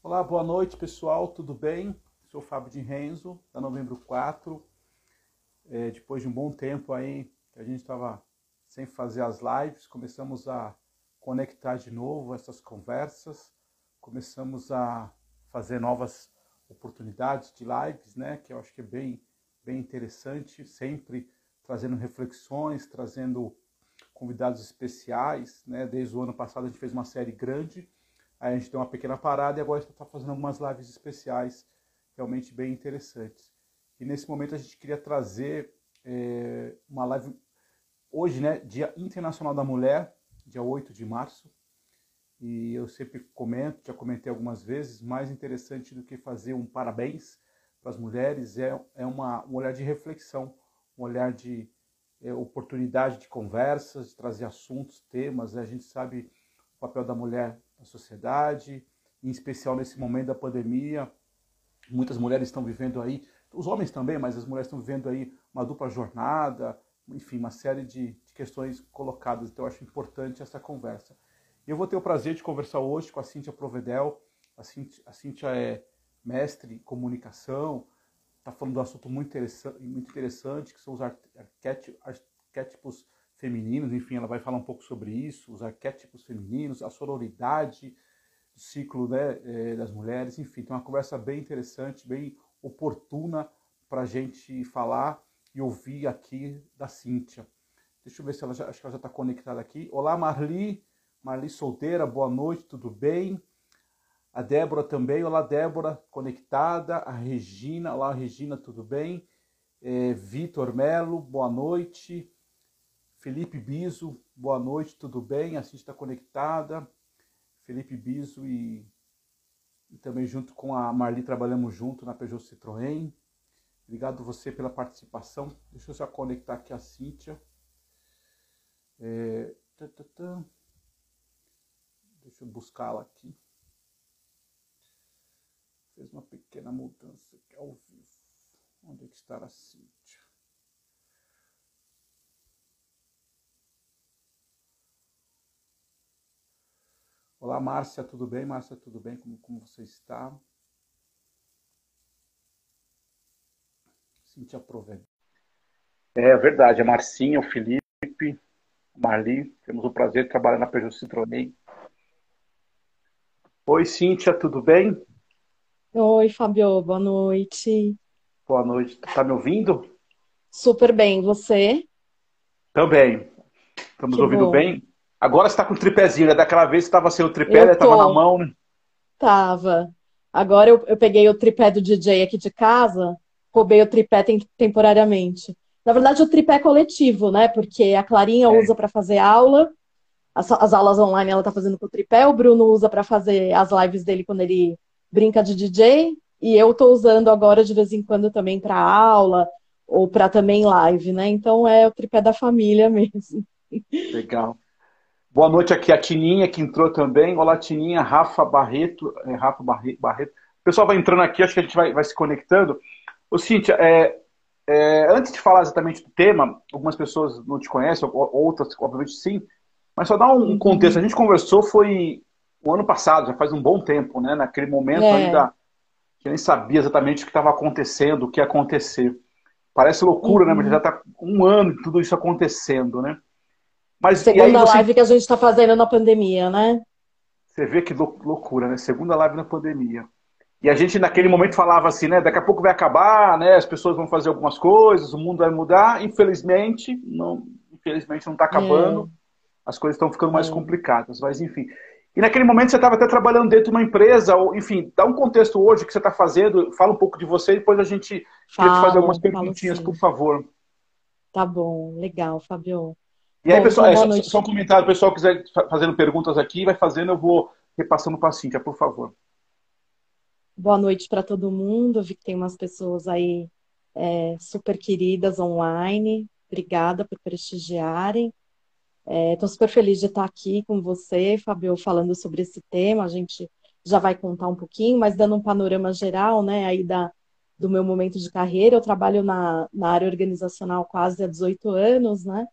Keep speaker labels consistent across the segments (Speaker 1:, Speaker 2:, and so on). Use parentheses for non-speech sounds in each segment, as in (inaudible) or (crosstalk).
Speaker 1: Olá, boa noite pessoal, tudo bem? Sou Fábio de Renzo, da Novembro 4. É, depois de um bom tempo aí que a gente estava sem fazer as lives, começamos a conectar de novo essas conversas, começamos a fazer novas oportunidades de lives, né? Que eu acho que é bem, bem interessante, sempre trazendo reflexões, trazendo convidados especiais, né? Desde o ano passado a gente fez uma série grande Aí a gente deu uma pequena parada e agora está fazendo algumas lives especiais realmente bem interessantes. E nesse momento a gente queria trazer é, uma live hoje, né, Dia Internacional da Mulher, dia 8 de março. E eu sempre comento, já comentei algumas vezes, mais interessante do que fazer um parabéns para as mulheres é, é uma, um olhar de reflexão, um olhar de é, oportunidade de conversas, de trazer assuntos, temas. A gente sabe o papel da mulher na sociedade, em especial nesse momento da pandemia. Muitas mulheres estão vivendo aí, os homens também, mas as mulheres estão vivendo aí uma dupla jornada, enfim, uma série de, de questões colocadas. Então, eu acho importante essa conversa. Eu vou ter o prazer de conversar hoje com a Cíntia Provedel. A Cíntia, a Cíntia é mestre em comunicação, está falando de um assunto muito interessante, muito interessante que são os arquétipos femininos, enfim, ela vai falar um pouco sobre isso, os arquétipos femininos, a sororidade, o ciclo né, é, das mulheres, enfim, tem uma conversa bem interessante, bem oportuna para a gente falar e ouvir aqui da Cíntia. Deixa eu ver se ela já, acho que ela já está conectada aqui. Olá, Marli, Marli solteira, boa noite, tudo bem? A Débora também, olá Débora, conectada. A Regina, olá Regina, tudo bem? É, Vitor Melo, boa noite. Felipe Biso, boa noite, tudo bem? A gente está conectada. Felipe Biso e, e, também junto com a Marli trabalhamos junto na Peugeot Citroën. Obrigado você pela participação. Deixa eu só conectar aqui a Cíntia. É, tá, tá, tá. Deixa eu buscá-la aqui. Fez uma pequena mudança aqui ao vivo. Onde é que está a Cíntia? Olá, Márcia, tudo bem? Márcia, tudo bem? Como, como você está? Cintia Provendo. É verdade, a Marcinha, o Felipe, a Marli, temos o prazer de trabalhar na Peugeot Citroën. Oi, Cíntia, tudo bem?
Speaker 2: Oi, Fabio, boa noite.
Speaker 1: Boa noite, tá me ouvindo?
Speaker 2: Super bem, você?
Speaker 1: Também. Estamos que ouvindo bom. bem? Agora você tá com o tripézinho, né? Daquela vez você tava sem o tripé, né? Tava na mão, né?
Speaker 2: Tava. Agora eu, eu peguei o tripé do DJ aqui de casa, roubei o tripé tem, temporariamente. Na verdade, o tripé é coletivo, né? Porque a Clarinha é. usa para fazer aula, as, as, aulas online ela tá fazendo com o tripé, o Bruno usa para fazer as lives dele quando ele brinca de DJ, e eu tô usando agora de vez em quando também para aula ou para também live, né? Então é o tripé da família (laughs) mesmo.
Speaker 1: Legal. Boa noite aqui a Tininha, que entrou também. Olá, Tininha, Rafa Barreto. É, Rafa Barreto. O pessoal vai entrando aqui, acho que a gente vai, vai se conectando. Ô, Cíntia, é, é, antes de falar exatamente do tema, algumas pessoas não te conhecem, outras, obviamente, sim. Mas só dar um contexto. A gente conversou foi o ano passado, já faz um bom tempo, né? Naquele momento é. ainda que nem sabia exatamente o que estava acontecendo, o que ia acontecer. Parece loucura, uhum. né? Mas já está um ano tudo isso acontecendo, né?
Speaker 2: Mas, Segunda você... live que a gente está fazendo na pandemia, né?
Speaker 1: Você vê que loucura, né? Segunda live na pandemia. E a gente naquele momento falava assim, né? Daqui a pouco vai acabar, né? As pessoas vão fazer algumas coisas, o mundo vai mudar. Infelizmente, não, infelizmente não está acabando. É. As coisas estão ficando mais é. complicadas, mas enfim. E naquele momento você estava até trabalhando dentro de uma empresa, ou enfim, dá um contexto hoje que você está fazendo, fala um pouco de você e depois a gente falo, te fazer algumas perguntinhas, por favor.
Speaker 2: Tá bom, legal, Fabio.
Speaker 1: E aí, pessoal, então, é, só, só um comentário, o pessoal quiser fazendo perguntas aqui, vai fazendo, eu vou repassando para a Cíntia, por favor.
Speaker 2: Boa noite para todo mundo. Eu vi que tem umas pessoas aí é, super queridas online. Obrigada por prestigiarem. Estou é, super feliz de estar aqui com você, Fabio, falando sobre esse tema. A gente já vai contar um pouquinho, mas dando um panorama geral, né, aí da, do meu momento de carreira. Eu trabalho na, na área organizacional quase há 18 anos, né?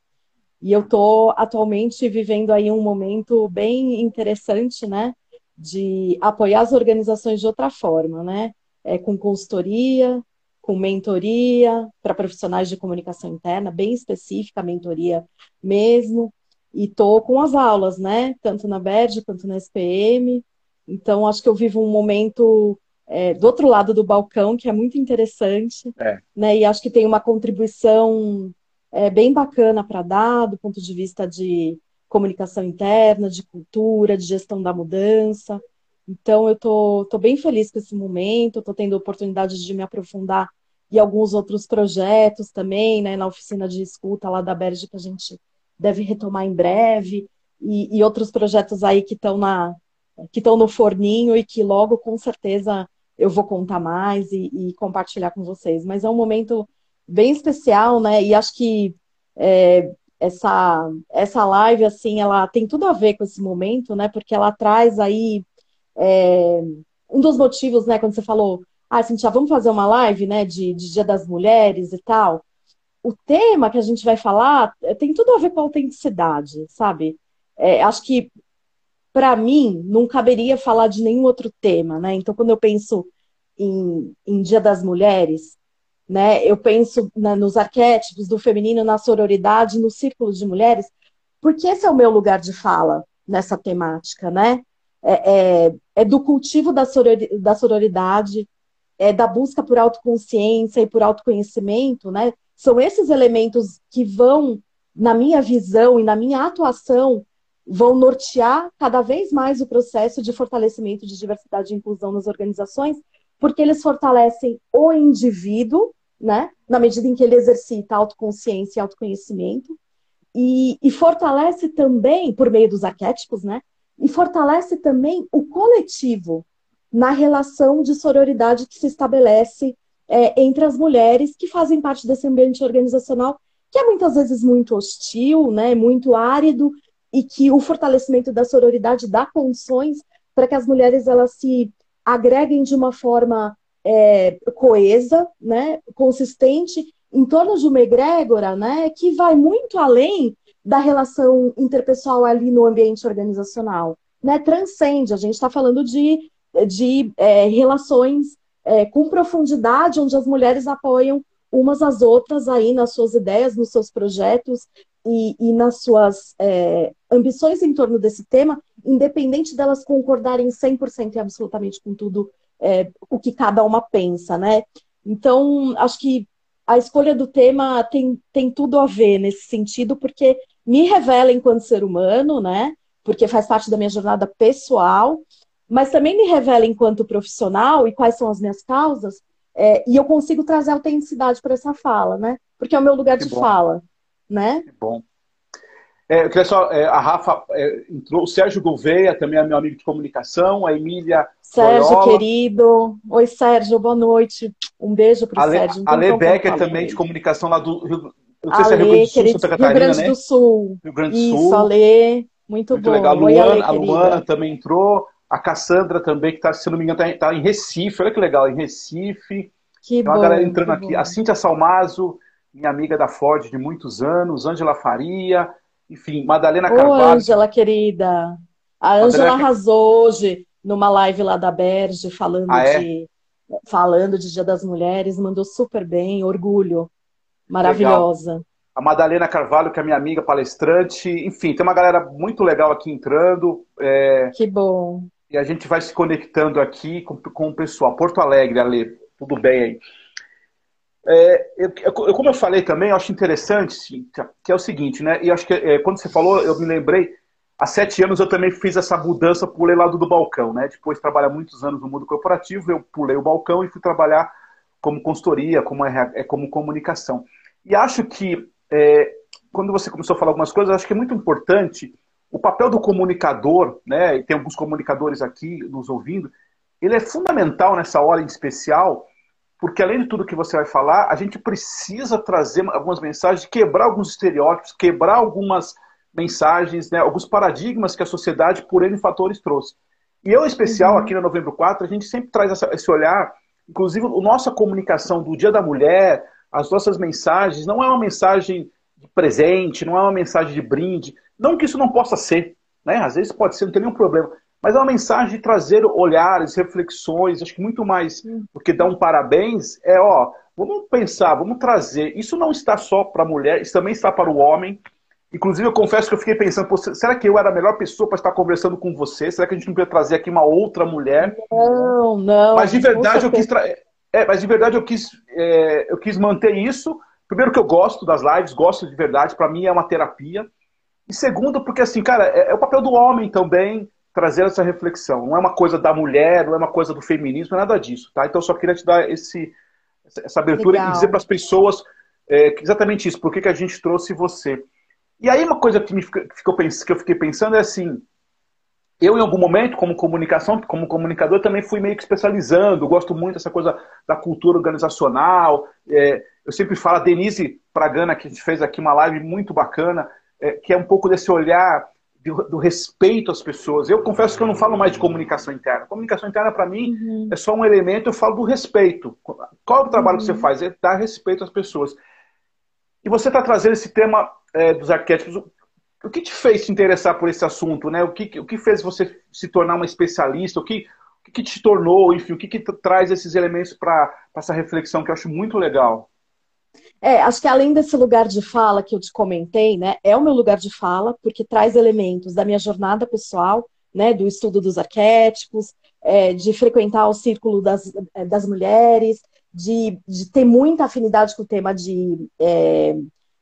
Speaker 2: E eu estou atualmente vivendo aí um momento bem interessante, né? de apoiar as organizações de outra forma, né? É, com consultoria, com mentoria para profissionais de comunicação interna, bem específica, mentoria mesmo. E tô com as aulas, né? Tanto na BERD quanto na SPM. Então, acho que eu vivo um momento é, do outro lado do balcão, que é muito interessante. É. Né? E acho que tem uma contribuição é, bem bacana para dar, do ponto de vista de comunicação interna, de cultura, de gestão da mudança. Então, eu estou tô, tô bem feliz com esse momento, estou tendo oportunidade de me aprofundar em alguns outros projetos também, né, na oficina de escuta lá da Berge, que a gente deve retomar em breve, e, e outros projetos aí que estão na que estão no forninho e que logo, com certeza, eu vou contar mais e, e, compartilhar com vocês. Mas é um momento bem especial, né? E acho que é, essa, essa live, assim, ela tem tudo a ver com esse momento, né? Porque ela traz aí é, um dos motivos, né? Quando você falou, ah, Cintia, vamos fazer uma live, né? De, de Dia das Mulheres e tal. O tema que a gente vai falar é, tem tudo a ver com a autenticidade, sabe? É, acho que para mim não caberia falar de nenhum outro tema, né? Então, quando eu penso em, em Dia das Mulheres, né? Eu penso na, nos arquétipos do feminino, na sororidade, no círculo de mulheres, porque esse é o meu lugar de fala nessa temática, né? É, é, é do cultivo da, da sororidade, é da busca por autoconsciência e por autoconhecimento, né? São esses elementos que vão, na minha visão e na minha atuação, vão nortear cada vez mais o processo de fortalecimento de diversidade e inclusão nas organizações porque eles fortalecem o indivíduo, né? Na medida em que ele exercita autoconsciência e autoconhecimento, e, e fortalece também, por meio dos arquétipos, né? E fortalece também o coletivo na relação de sororidade que se estabelece é, entre as mulheres que fazem parte desse ambiente organizacional, que é muitas vezes muito hostil, né? Muito árido, e que o fortalecimento da sororidade dá condições para que as mulheres elas se agreguem de uma forma é, coesa, né, consistente, em torno de uma egrégora né, que vai muito além da relação interpessoal ali no ambiente organizacional. Né, transcende, a gente está falando de, de é, relações é, com profundidade, onde as mulheres apoiam umas às outras aí nas suas ideias, nos seus projetos e, e nas suas é, ambições em torno desse tema, independente delas concordarem 100% e absolutamente com tudo é, o que cada uma pensa, né? Então, acho que a escolha do tema tem, tem tudo a ver nesse sentido, porque me revela enquanto ser humano, né? Porque faz parte da minha jornada pessoal, mas também me revela enquanto profissional e quais são as minhas causas, é, e eu consigo trazer autenticidade para essa fala, né? Porque é o meu lugar que de bom. fala, né?
Speaker 1: Que bom. É, eu queria só, é, a Rafa é, entrou, o Sérgio Gouveia também é meu amigo de comunicação, a Emília.
Speaker 2: Sérgio, querido. Oi, Sérgio, boa noite. Um beijo para o Sérgio.
Speaker 1: A Le Becker também, de comunicação lá do Rio,
Speaker 2: não sei Ale, se é Rio Grande do Sul, querido, Santa Catarina, Rio Grande né? do Sul.
Speaker 1: Rio Grande do
Speaker 2: Sul.
Speaker 1: Isso,
Speaker 2: Ale, muito, muito bom.
Speaker 1: legal. A Luana, Oi, Ale, a Luana também entrou. A Cassandra também, que está, se não me engano, está tá em Recife. Olha que legal, em Recife.
Speaker 2: Que
Speaker 1: Tem uma
Speaker 2: bom,
Speaker 1: galera entrando aqui.
Speaker 2: bom.
Speaker 1: A Cíntia Salmazo, minha amiga da Ford de muitos anos. Ângela Faria. Enfim, Madalena
Speaker 2: Ô,
Speaker 1: Carvalho.
Speaker 2: Ângela, querida. A Ângela arrasou hoje numa live lá da Berge, falando
Speaker 1: Ah, é?
Speaker 2: de falando de Dia das Mulheres, mandou super bem, orgulho. Maravilhosa.
Speaker 1: A Madalena Carvalho, que é minha amiga palestrante. Enfim, tem uma galera muito legal aqui entrando. é,
Speaker 2: Que bom.
Speaker 1: e a gente vai se conectando aqui com, com o pessoal. Porto Alegre, Ale, tudo bem aí? É, eu, como eu falei também, eu acho interessante, que é o seguinte, né? E acho que é, quando você falou, eu me lembrei, há sete anos eu também fiz essa mudança, pulei lado do balcão, né? Depois de trabalhar muitos anos no mundo corporativo, eu pulei o balcão e fui trabalhar como consultoria, como, é, como comunicação. E acho que é, quando você começou a falar algumas coisas, acho que é muito importante o papel do comunicador, né? E tem alguns comunicadores aqui nos ouvindo, ele é fundamental nessa hora em especial, porque além de tudo que você vai falar, a gente precisa trazer algumas mensagens, quebrar alguns estereótipos, quebrar algumas mensagens, né, alguns paradigmas que a sociedade, por N fatores, trouxe. E eu, em especial,
Speaker 2: Uhum.
Speaker 1: aqui no Novembro 4, a gente sempre traz essa- esse olhar, inclusive a nossa comunicação do Dia da Mulher, as nossas mensagens, não é uma mensagem de presente, não é uma mensagem de brinde, não que isso não possa ser, né? às vezes pode ser, não tem nenhum problema, mas é uma mensagem de trazer olhares, reflexões, acho que muito mais do que dar um parabéns, é, ó, vamos pensar, vamos trazer. Isso não está só para a mulher, isso também está para o homem. Inclusive, eu confesso que eu fiquei pensando, será que eu era a melhor pessoa para estar conversando com você? Será que a gente não podia trazer aqui uma outra mulher?
Speaker 2: Não, não.
Speaker 1: Mas de verdade eu quis, tra... é, mas de verdade eu quis, é, eu quis manter isso. Primeiro que eu gosto das lives, gosto de verdade, para mim é uma terapia. E segundo, porque assim, cara, é, é o papel do homem também trazer essa reflexão. Não é uma coisa da mulher, não é uma coisa do feminismo, é nada disso, tá? Então eu só queria te dar esse, essa abertura Legal. e dizer para as pessoas é, exatamente isso, por que, que a gente trouxe você. E aí uma coisa que, me ficou, que eu fiquei pensando é assim, eu em algum momento, como comunicação, como comunicador, também fui meio que especializando, gosto muito dessa coisa da cultura organizacional, é, eu sempre falo, a Denise Pragana, que fez aqui uma live muito bacana, é, que é um pouco desse olhar do, do, respeito às pessoas. Eu confesso que eu não falo mais de comunicação interna. Comunicação interna, para mim, uhum. é só um elemento, eu falo do respeito. Qual é o trabalho uhum. que você faz? É dar respeito às pessoas. E você está trazendo esse tema é, dos arquétipos. O que te fez se interessar por esse assunto? Né? O, que, o que fez você se tornar uma especialista? O que, o que te tornou, enfim, o que, que traz esses elementos para essa reflexão que eu acho muito legal?
Speaker 2: É, acho que além desse lugar de fala que eu te comentei, né, é o meu lugar de fala, porque traz elementos da minha jornada pessoal, né, do estudo dos arquétipos, é, de frequentar o círculo das, é, das mulheres, de, de ter muita afinidade com o tema de é,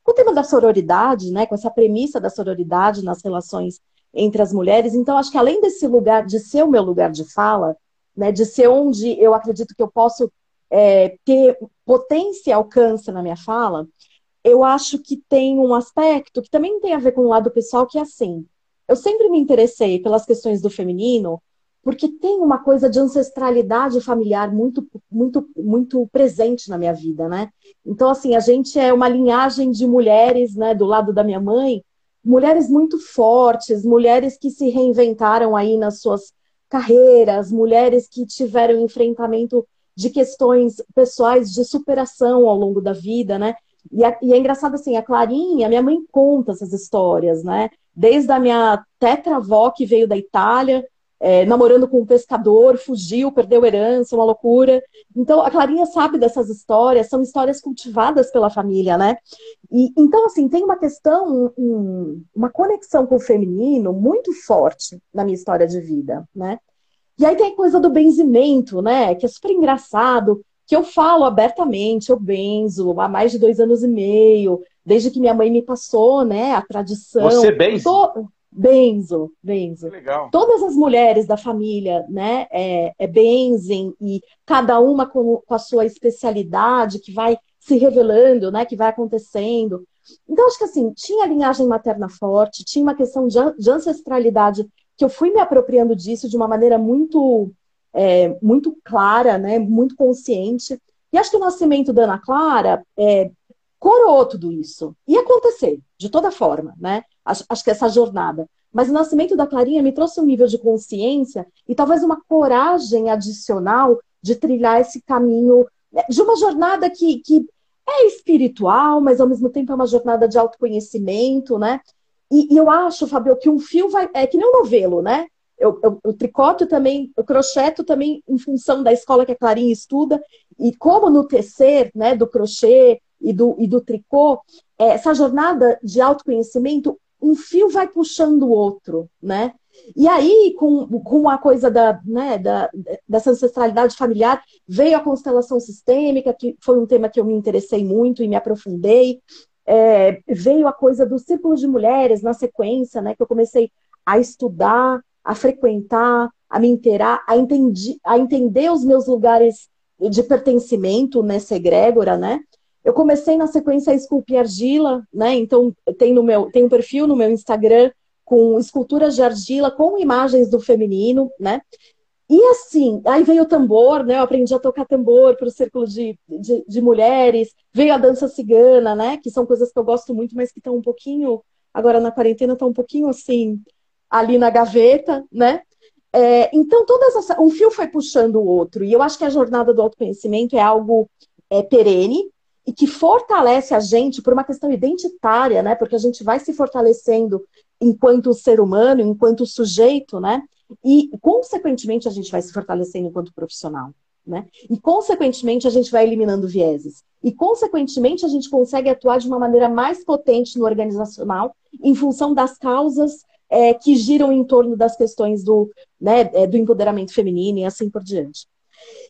Speaker 2: com o tema da sororidade, né, com essa premissa da sororidade nas relações entre as mulheres. Então, acho que além desse lugar de ser o meu lugar de fala, né, de ser onde eu acredito que eu posso é, ter potência e alcance na minha fala, eu acho que tem um aspecto que também tem a ver com o lado pessoal, que é assim. Eu sempre me interessei pelas questões do feminino, porque tem uma coisa de ancestralidade familiar muito, muito, muito presente na minha vida, né? Então, assim, a gente é uma linhagem de mulheres, né, do lado da minha mãe, mulheres muito fortes, mulheres que se reinventaram aí nas suas carreiras, mulheres que tiveram enfrentamento de questões pessoais de superação ao longo da vida, né? E, a, e é engraçado assim, a Clarinha, minha mãe conta essas histórias, né? Desde a minha tetravó que veio da Itália, é, namorando com um pescador, fugiu, perdeu herança, uma loucura. Então, a Clarinha sabe dessas histórias, são histórias cultivadas pela família, né? E, então, assim, tem uma questão, um, uma conexão com o feminino muito forte na minha história de vida, né? E aí tem a coisa do benzimento, né? Que é super engraçado, que eu falo abertamente, eu benzo há mais de dois anos e meio, desde que minha mãe me passou, né? A tradição.
Speaker 1: Você benzo?
Speaker 2: Benzo, benzo.
Speaker 1: Legal.
Speaker 2: Todas as mulheres da família, né, é, é benzem e cada uma com, com, a sua especialidade que vai se revelando, né, que vai acontecendo. Então, acho que assim, tinha linhagem materna forte, tinha uma questão de, de ancestralidade que eu fui me apropriando disso de uma maneira muito, é, muito clara, né, muito consciente. E acho que o nascimento da Ana Clara é, coroou tudo isso. Ia acontecer, de toda forma, né? Acho, acho que essa jornada. Mas o nascimento da Clarinha me trouxe um nível de consciência e talvez uma coragem adicional de trilhar esse caminho né, de uma jornada que, que é espiritual, mas ao mesmo tempo é uma jornada de autoconhecimento, né? E, eu acho, Fabio, que um fio vai. É que nem um novelo, né? Eu, eu, eu tricoto também, eu crocheto também em função da escola que a Clarinha estuda, e como no tecer, né, do crochê e do, e do tricô, é, essa jornada de autoconhecimento, um fio vai puxando o outro, né? E aí, com, com a coisa da, né, da, dessa ancestralidade familiar, veio a constelação sistêmica, que foi um tema que eu me interessei muito e me aprofundei. É, veio a coisa do círculo de mulheres na sequência, né, que eu comecei a estudar, a frequentar, a me inteirar, a, entendi, a entender os meus lugares de pertencimento nessa egrégora, né? Eu comecei na sequência a esculpir argila, né? Então tem no meu tem um perfil no meu Instagram com esculturas de argila com imagens do feminino, né? E assim, aí veio o tambor, né? Eu aprendi a tocar tambor para o círculo de, de, de, mulheres, veio a dança cigana, né? Que são coisas que eu gosto muito, mas que estão um pouquinho, agora na quarentena, estão um pouquinho assim, ali na gaveta, né? É, então, todas um fio foi puxando o outro, e eu acho que a jornada do autoconhecimento é algo é, perene e que fortalece a gente por uma questão identitária, né? Porque a gente vai se fortalecendo enquanto ser humano, enquanto sujeito, né? E, consequentemente, a gente vai se fortalecendo enquanto profissional. Né? E, consequentemente, a gente vai eliminando vieses. E, consequentemente, a gente consegue atuar de uma maneira mais potente no organizacional em função das causas é, que giram em torno das questões do, né, é, do empoderamento feminino e assim por diante.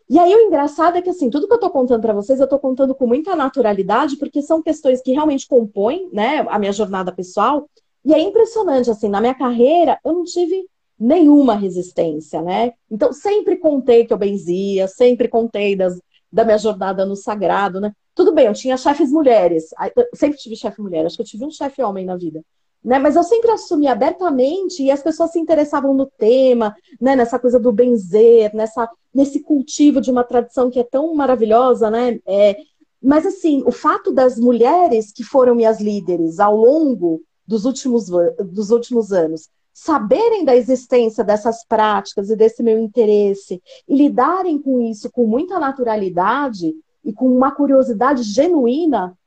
Speaker 2: E aí o engraçado é que assim, tudo que eu estou contando para vocês, eu estou contando com muita naturalidade, porque são questões que realmente compõem, né, a minha jornada pessoal. E é impressionante assim, na minha carreira, eu não tive nenhuma resistência, né? Então sempre contei que eu benzia, sempre contei das, da minha jornada no sagrado, né? Tudo bem, eu tinha chefes mulheres, sempre tive chefe mulher, acho que eu tive um chefe homem na vida. Né? Mas eu sempre assumi abertamente e as pessoas se interessavam no tema, né? nessa coisa do benzer, nessa, nesse cultivo de uma tradição que é tão maravilhosa, né? É, mas assim, o fato das mulheres que foram minhas líderes ao longo dos últimos, dos últimos anos saberem da existência dessas práticas e desse meu interesse e lidarem com isso com muita naturalidade e com uma curiosidade genuína,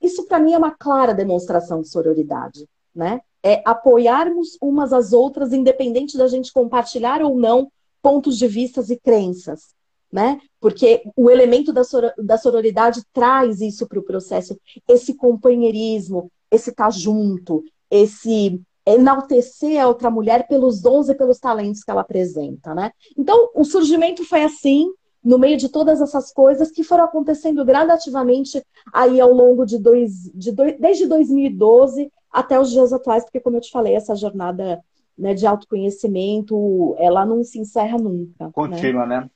Speaker 2: isso para mim é uma clara demonstração de sororidade né? É apoiarmos umas às outras, independente da gente compartilhar ou não pontos de vistas e crenças, né? Porque o elemento da, da sororidade traz isso para o processo, esse companheirismo, esse estar tá junto, esse enaltecer a outra mulher pelos dons e pelos talentos que ela apresenta, né? Então, o surgimento foi assim, no meio de todas essas coisas que foram acontecendo gradativamente aí ao longo de dois, de dois desde 2012 até os dias atuais, porque como eu te falei, essa jornada né, de autoconhecimento, ela não se encerra nunca.
Speaker 1: Contínua, né? né?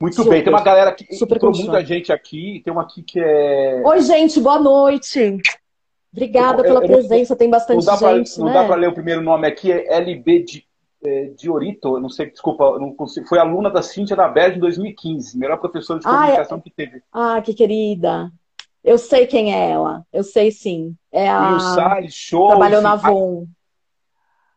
Speaker 1: Muito super, bem, tem uma galera que super entrou muita gente aqui, tem uma aqui que é.
Speaker 2: Oi, gente, boa noite. Obrigada eu, pela eu, presença, tem bastante não gente.
Speaker 1: Não
Speaker 2: né?
Speaker 1: dá para ler o primeiro nome aqui, é LB de, é, Diorito, não sei, desculpa, não consigo, foi aluna da Cíntia da BED em 2015, melhor professora de comunicação ah, é... que teve.
Speaker 2: Ah, que querida. Eu sei quem é ela, eu sei sim. É a.
Speaker 1: o Salles, show.
Speaker 2: Trabalhou na Avon.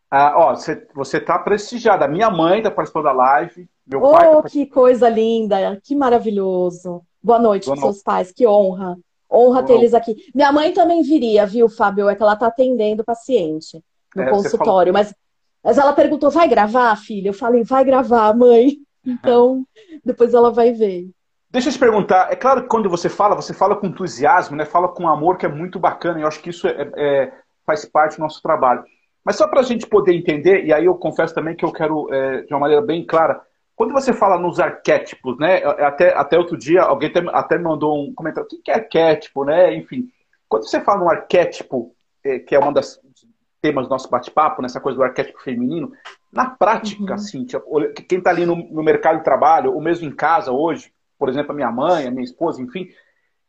Speaker 1: Ah, ó, você, você tá prestigiada. Minha mãe tá participando da live. Meu
Speaker 2: oh,
Speaker 1: pai tá
Speaker 2: que coisa linda, que maravilhoso. Boa noite para seus pais, que honra. Honra ter eles aqui. Minha mãe também viria, viu, Fábio? É que ela tá atendendo paciente no é, consultório. Mas, mas ela perguntou: vai gravar, filha? Eu falei: vai gravar, mãe. (laughs) Então, depois ela vai ver.
Speaker 1: Deixa eu te perguntar, é claro que quando você fala, você fala com entusiasmo, né? fala com amor, que é muito bacana, e eu acho que isso é, é, faz parte do nosso trabalho. Mas só para a gente poder entender, e aí eu confesso também que eu quero, é, de uma maneira bem clara, quando você fala nos arquétipos, né? Até, até outro dia, alguém até, até me mandou um comentário, o que é arquétipo, né? Enfim, quando você fala num arquétipo, é, que é um dos temas do nosso bate-papo, nessa coisa do arquétipo feminino, na prática, uhum. Cíntia, quem está ali no, no mercado de trabalho, ou mesmo em casa hoje, por exemplo, a minha mãe, a minha esposa, enfim.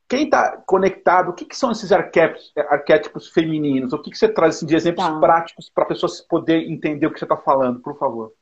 Speaker 1: Quem está conectado, o que, que, são esses arquétipos, arquétipos femininos? O que, que você traz assim, de exemplos tá. práticos para a pessoa poder entender o que você está falando, por favor?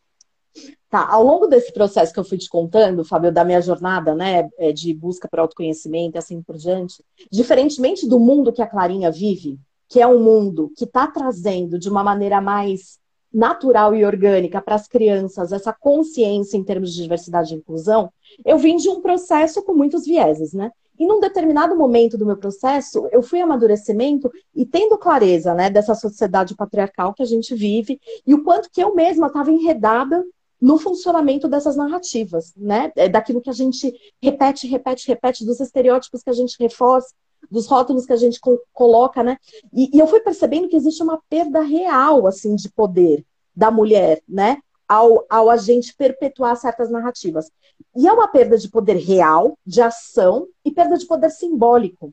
Speaker 2: Tá, ao longo desse processo que eu fui te contando, Fábio, da minha jornada, né, é, de busca por autoconhecimento e assim por diante, diferentemente do mundo que a Clarinha vive, que é um mundo que está trazendo de uma maneira mais natural e orgânica para as crianças essa consciência em termos de diversidade e inclusão, eu vim de um processo com muitos vieses, né? E num determinado momento do meu processo, eu fui amadurecimento e tendo clareza, né, dessa sociedade patriarcal que a gente vive e o quanto que eu mesma estava enredada no funcionamento dessas narrativas, né? É daquilo que a gente repete, repete, repete, dos estereótipos que a gente reforça, dos rótulos que a gente coloca, né? E, e, eu fui percebendo que existe uma perda real, assim, de poder da mulher, né? Ao, ao a gente perpetuar certas narrativas. E é uma perda de poder real, de ação, e perda de poder simbólico.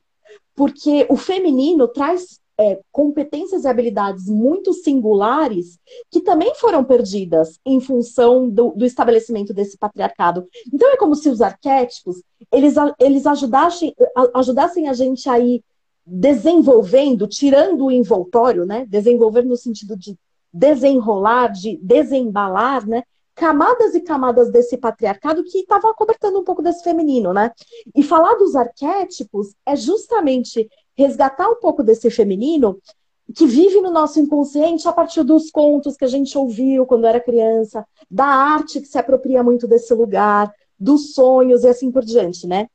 Speaker 2: Porque o feminino traz é, competências e habilidades muito singulares que também foram perdidas em função do, do, estabelecimento desse patriarcado. Então é como se os arquétipos eles, eles ajudassem, ajudassem a gente a ir desenvolvendo, tirando o envoltório, né? Desenvolver no sentido de desenrolar, de desembalar, né? Camadas e camadas desse patriarcado que estava cobertando um pouco desse feminino, né? E falar dos arquétipos é justamente resgatar um pouco desse feminino que vive no nosso inconsciente a partir dos contos que a gente ouviu quando era criança, da arte que se apropria muito desse lugar, dos sonhos e assim por diante, né?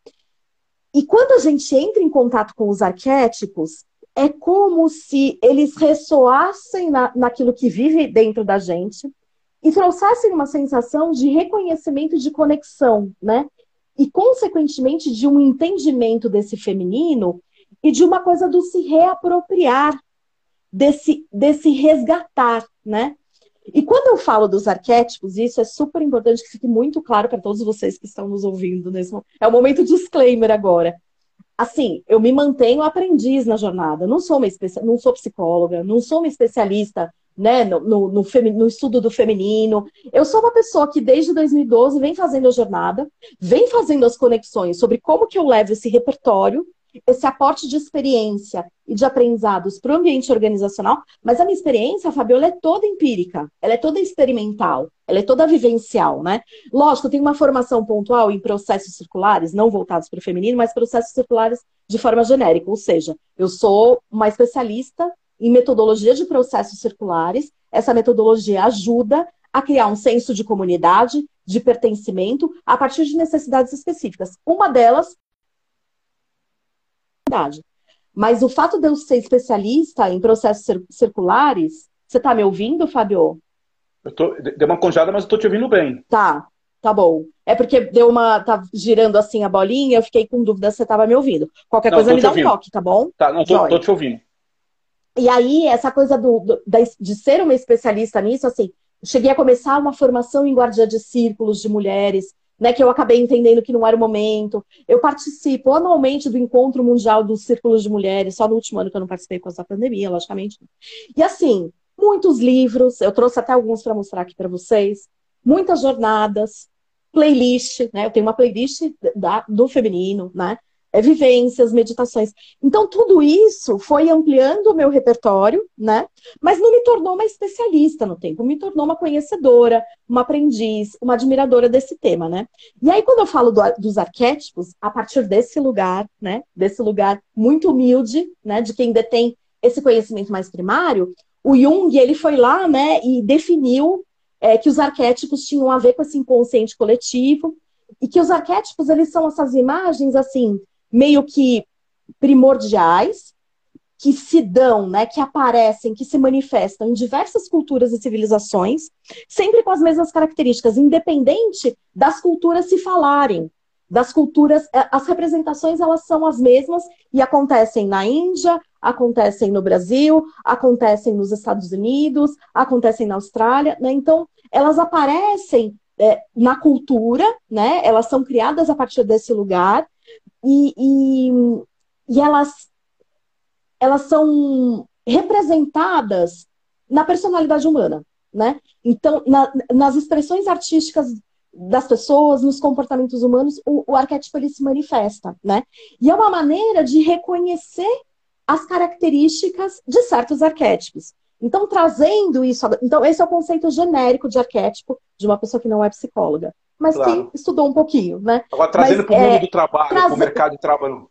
Speaker 2: E quando a gente entra em contato com os arquétipos, é como se eles ressoassem na, naquilo que vive dentro da gente e trouxessem uma sensação de reconhecimento de conexão, né? E, consequentemente, de um entendimento desse feminino e de uma coisa do se reapropriar, desse, desse resgatar, né? E quando eu falo dos arquétipos, isso é super importante que fique muito claro para todos vocês que estão nos ouvindo nesse momento. É o momento disclaimer agora. Assim, eu me mantenho aprendiz na jornada. Não sou uma especi... não sou psicóloga, não sou uma especialista né, no, no, no, femi... no estudo do feminino. Eu sou uma pessoa que desde 2012 vem fazendo a jornada, vem fazendo as conexões sobre como que eu levo esse repertório esse aporte de experiência e de aprendizados para o ambiente organizacional, mas a minha experiência, Fabiola, é toda empírica, ela é toda experimental, ela é toda vivencial, né? Lógico, eu tenho uma formação pontual em processos circulares, não voltados para o feminino, mas processos circulares de forma genérica, ou seja, eu sou uma especialista em metodologia de processos circulares, essa metodologia ajuda a criar um senso de comunidade, de pertencimento, a partir de necessidades específicas. Uma delas verdade. Mas o fato de eu ser especialista em processos circulares, você está me ouvindo, Fabio?
Speaker 1: Eu tô, deu uma congelada, mas eu tô te ouvindo bem.
Speaker 2: Tá, tá bom. É porque deu uma. tá girando assim a bolinha, eu fiquei com dúvida se você estava me ouvindo. Qualquer não, coisa me dá ouvindo. um toque, tá bom?
Speaker 1: Tá, não, tô, tô te ouvindo.
Speaker 2: E aí, essa coisa do, do, de ser uma especialista nisso, assim, cheguei a começar uma formação em guardia de círculos de mulheres, né, que eu acabei entendendo que não era o momento. Eu participo anualmente do Encontro Mundial dos Círculos de Mulheres, só no último ano que eu não participei por causa da pandemia, logicamente. E assim, muitos livros, eu trouxe até alguns para mostrar aqui para vocês, muitas jornadas, playlist, né? Eu tenho uma playlist da, do feminino, né? É, vivências, meditações. Então, tudo isso foi ampliando o meu repertório, né? Mas não me tornou uma especialista no tempo, me tornou uma conhecedora, uma aprendiz, uma admiradora desse tema, né? E aí, quando eu falo do, dos arquétipos, a partir desse lugar, né? Desse lugar muito humilde, né? De quem detém esse conhecimento mais primário, o Jung, ele foi lá, né? E definiu é, que os arquétipos tinham a ver com esse inconsciente coletivo, e que os arquétipos, eles são essas imagens, assim, meio que primordiais, que se dão, né, que aparecem, que se manifestam em diversas culturas e civilizações, sempre com as mesmas características, independente das culturas se falarem. Das culturas, é, as representações elas são as mesmas e acontecem na Índia, acontecem no Brasil, acontecem nos Estados Unidos, acontecem na Austrália, né? Então, elas aparecem é, na cultura, né? Elas são criadas a partir desse lugar e, e, e elas, elas são representadas na personalidade humana, né? Então, na, nas expressões artísticas das pessoas, nos comportamentos humanos, o, o, arquétipo ele se manifesta, né? E é uma maneira de reconhecer as características de certos arquétipos. Então, trazendo isso, então esse é o conceito genérico de arquétipo de uma pessoa que não é psicóloga mas claro. quem estudou um pouquinho, né?
Speaker 1: Agora, trazendo para o mundo é, do trabalho, para o mercado de trabalho.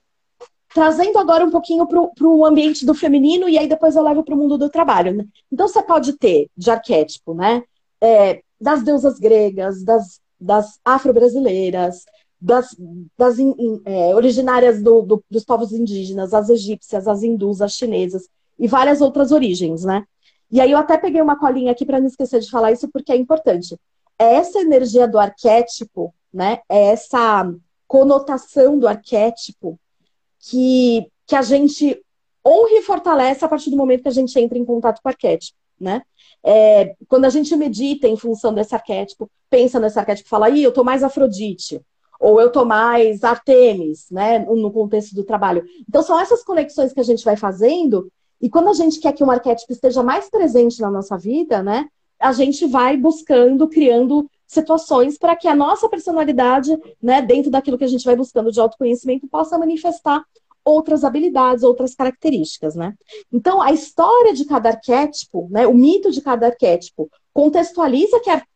Speaker 2: Trazendo agora um pouquinho para o ambiente do feminino e aí depois eu levo para o mundo do trabalho. Né? Então você pode ter de arquétipo, né? É, das deusas gregas, das, das afro-brasileiras, das, das in, in, é, originárias do, do, dos povos indígenas, as egípcias, as hindus, as chinesas e várias outras origens, né? E aí eu até peguei uma colinha aqui para não esquecer de falar isso porque é importante é essa energia do arquétipo, né? É essa conotação do arquétipo que, que a gente honra e fortalece a partir do momento que a gente entra em contato com o arquétipo, né? É, quando a gente medita em função desse arquétipo, pensa nesse arquétipo fala, Ih, eu tô mais Afrodite, ou eu tô mais Artemis, né? No contexto do trabalho. Então são essas conexões que a gente vai fazendo, e quando a gente quer que um arquétipo esteja mais presente na nossa vida, né? A gente vai buscando, criando situações para que a nossa personalidade, né, dentro daquilo que a gente vai buscando de autoconhecimento, possa manifestar outras habilidades, outras características, né? Então, a história de cada arquétipo, né, o mito de cada arquétipo, contextualiza que, ar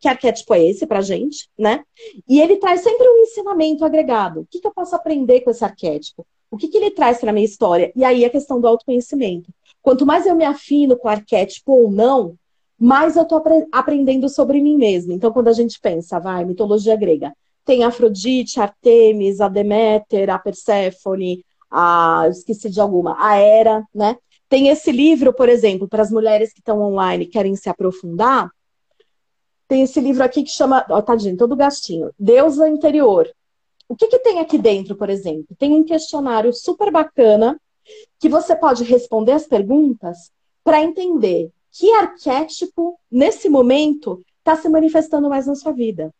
Speaker 2: que arquétipo é esse para a gente, né? E ele traz sempre um ensinamento agregado. O que, que eu posso aprender com esse arquétipo? O que, que ele traz para a minha história? E aí a questão do autoconhecimento. Quanto mais eu me afino com o arquétipo ou não, mais eu estou aprendendo sobre mim mesma. Então, quando a gente pensa, vai, mitologia grega, tem Afrodite, Artemis, a Deméter, a Perséfone, a, eu esqueci de alguma, a Hera, né? Tem esse livro, por exemplo, para as mulheres que estão online e querem se aprofundar, tem esse livro aqui que chama, ó, tadinho, todo gastinho, Deusa Interior. O que, que tem aqui dentro, por exemplo? Tem um questionário super bacana que você pode responder as perguntas para entender que arquétipo, nesse momento, está se manifestando mais na sua vida.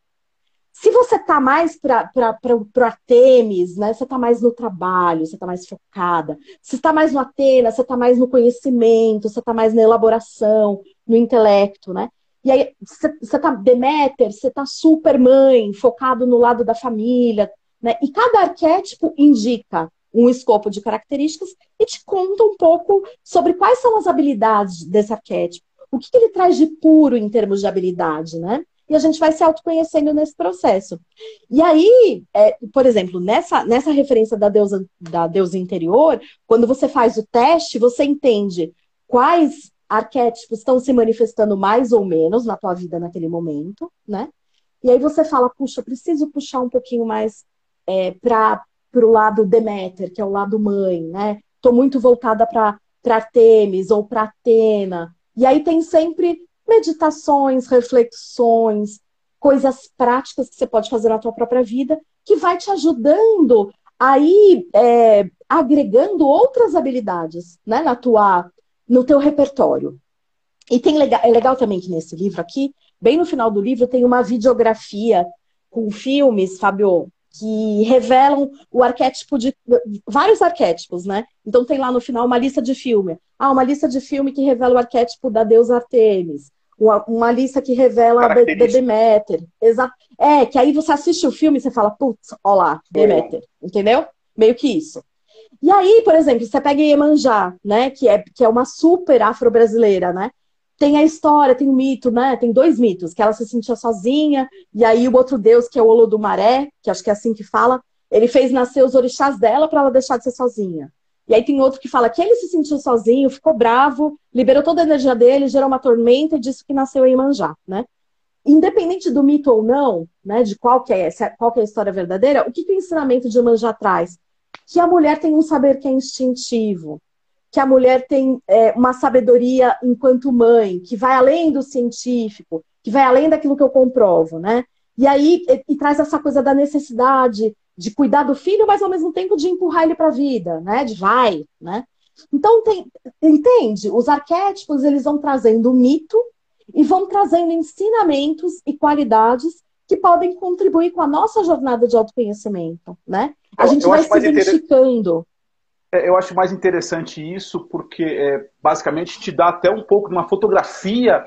Speaker 2: Se você está mais para o Artemis, né? Você está mais no trabalho, você está mais focada. Se está mais no Atena, você está mais no conhecimento, você está mais na elaboração, no intelecto, né? E aí, você está Deméter, você está super mãe, focado no lado da família, né? E cada arquétipo indica um escopo de características e te conta um pouco sobre quais são as habilidades desse arquétipo. O que, que ele traz de puro em termos de habilidade, né? E a gente vai se autoconhecendo nesse processo. E aí, é, por exemplo, nessa, nessa referência da deusa, da deusa interior, quando você faz o teste, você entende quais arquétipos estão se manifestando mais ou menos na tua vida naquele momento, né? E aí você fala, puxa, preciso puxar um pouquinho mais é, para o lado Deméter, que é o lado mãe, né? Estou muito voltada para Artemis ou para Atena. E aí tem sempre meditações, reflexões, coisas práticas que você pode fazer na tua própria vida, que vai te ajudando aí é, agregando outras habilidades, né, na tua, no teu repertório. E tem legal, é legal também que nesse livro aqui, bem no final do livro, tem uma videografia com filmes, Fábio, que revelam o arquétipo de vários arquétipos, né? Então tem lá no final uma lista de filme. Ah, uma lista de filme que revela o arquétipo da deusa Artemis. Uma, uma lista que revela a Deméter. Exato. É, que aí você assiste o filme e você fala, putz, ó lá, Deméter. Entendeu? Meio que isso. E aí, por exemplo, você pega Iemanjá, né? Que é, que é uma super afro-brasileira, né? Tem a história, tem o mito, né? Tem dois mitos, que ela se sentia sozinha, e aí o outro deus, que é o Olodumaré, que acho que é assim que fala, ele fez nascer os orixás dela para ela deixar de ser sozinha. E aí tem outro que fala que ele se sentiu sozinho, ficou bravo, liberou toda a energia dele, gerou uma tormenta e disse que nasceu em Manjá, né? Independente do mito ou não, né, de qual que é, qual que é a história verdadeira, o que, que o ensinamento de Manjá traz? Que a mulher tem um saber que é instintivo, que a mulher tem é, uma sabedoria enquanto mãe, que vai além do científico, que vai além daquilo que eu comprovo, né? E aí e, e traz essa coisa da necessidade de cuidar do filho, mas ao mesmo tempo de empurrar ele para a vida, né? De vai, né? Então tem, entende? Os arquétipos eles vão trazendo mito e vão trazendo ensinamentos e qualidades que podem contribuir com a nossa jornada de autoconhecimento, né? A gente eu vai se identificando.
Speaker 1: É, eu acho mais interessante isso porque é, basicamente te dá até um pouco de uma fotografia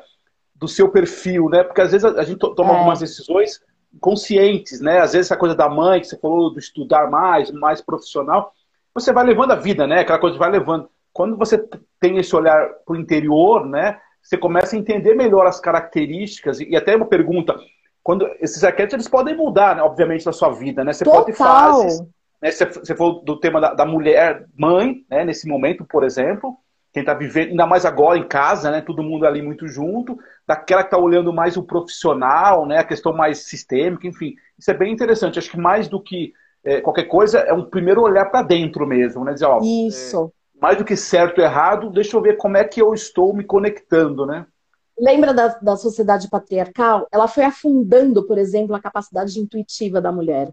Speaker 1: do seu perfil, né? Porque às vezes a, gente toma é. algumas decisões conscientes, né? Às vezes essa coisa da mãe que você falou do estudar mais, mais profissional, você vai levando a vida, né? Aquela coisa vai levando. Quando você tem esse olhar para o interior, né? Você começa a entender melhor as características e, e até uma pergunta, quando esses arquétipos eles podem mudar, né, obviamente, na sua vida, né? Você
Speaker 2: Total.
Speaker 1: pode fases né? Você, você falou do tema da, da mulher mãe, né? nesse momento, por exemplo, quem está vivendo, ainda mais agora em casa, né? todo mundo ali muito junto, daquela que está olhando mais o profissional, né? a questão mais sistêmica, enfim. Isso é bem interessante. Acho que mais do que é, qualquer coisa, é um primeiro olhar para dentro mesmo, né? Dizer, ó,
Speaker 2: Isso.
Speaker 1: É, mais do que certo e errado, deixa eu ver como é que eu estou me conectando, né?
Speaker 2: Lembra da, da sociedade patriarcal? Ela foi afundando, por exemplo, a capacidade intuitiva da mulher.